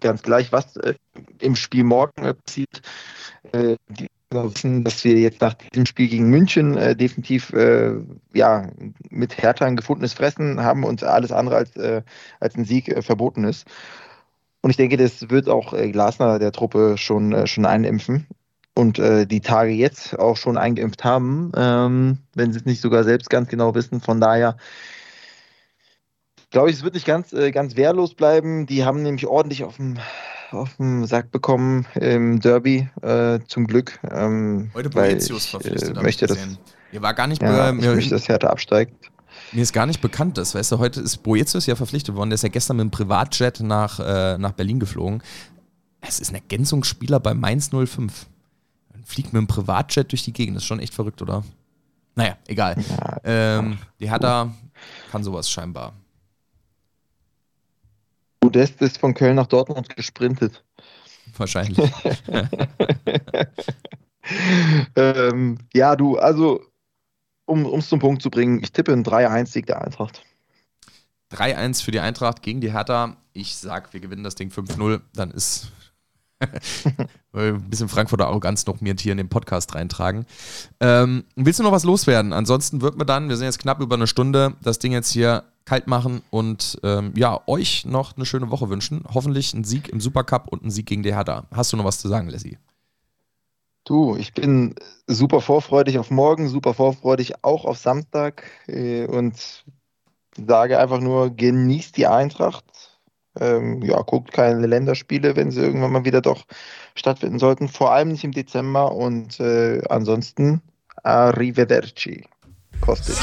ganz gleich, was äh, im Spiel morgen äh, passiert. Äh, die wissen, dass wir jetzt nach diesem Spiel gegen München äh, definitiv äh, ja, mit Hertha ein gefundenes Fressen haben und alles andere als, äh, als ein Sieg äh, verboten ist. Und ich denke, das wird auch äh, Glasner der Truppe schon, schon einimpfen und die Tage jetzt auch schon eingeimpft haben, ähm, wenn sie es nicht sogar selbst ganz genau wissen. Von daher glaube ich, es wird nicht ganz, äh, ganz wehrlos bleiben. Die haben nämlich ordentlich auf dem, auf dem Sack bekommen im Derby, äh, zum Glück. Ähm, Heute Boetius ich, verpflichtet, äh, möchte das. Mir war gar nicht, ja, äh, ich möchte, dass Hertha absteigt. mir ist gar nicht bekannt, das, weißt du, heute ist Boetius ja verpflichtet worden, der ist ja gestern mit dem Privatjet nach, äh, nach Berlin geflogen. Es ist ein Ergänzungsspieler bei Mainz 05. Man fliegt mit dem Privatjet durch die Gegend, das ist schon echt verrückt, oder? Naja, egal. Ja, Ähm, die Hertha kann sowas scheinbar. Modest ist von Köln nach Dortmund gesprintet. Wahrscheinlich. ähm, ja, du, also, um es zum Punkt zu bringen, ich tippe einen 3-1-Sieg der Eintracht. 3-1 für die Eintracht gegen die Hertha. Ich sag, wir gewinnen das Ding 5-0. Dann ist ein bisschen Frankfurter Arroganz noch mir hier in den Podcast reintragen. Ähm, willst du noch was loswerden? Ansonsten wird mir dann, wir sind jetzt knapp über eine Stunde, das Ding jetzt hier kalt machen und ähm, ja, euch noch eine schöne Woche wünschen. Hoffentlich einen Sieg im Supercup und einen Sieg gegen die Hertha. Hast du noch was zu sagen, Lassie? Du, ich bin super vorfreudig auf morgen, super vorfreudig auch auf Samstag äh, und sage einfach nur, genießt die Eintracht. Ähm, ja, guckt keine Länderspiele, wenn sie irgendwann mal wieder doch stattfinden sollten. Vor allem nicht im Dezember und äh, ansonsten Arrivederci. Kostic.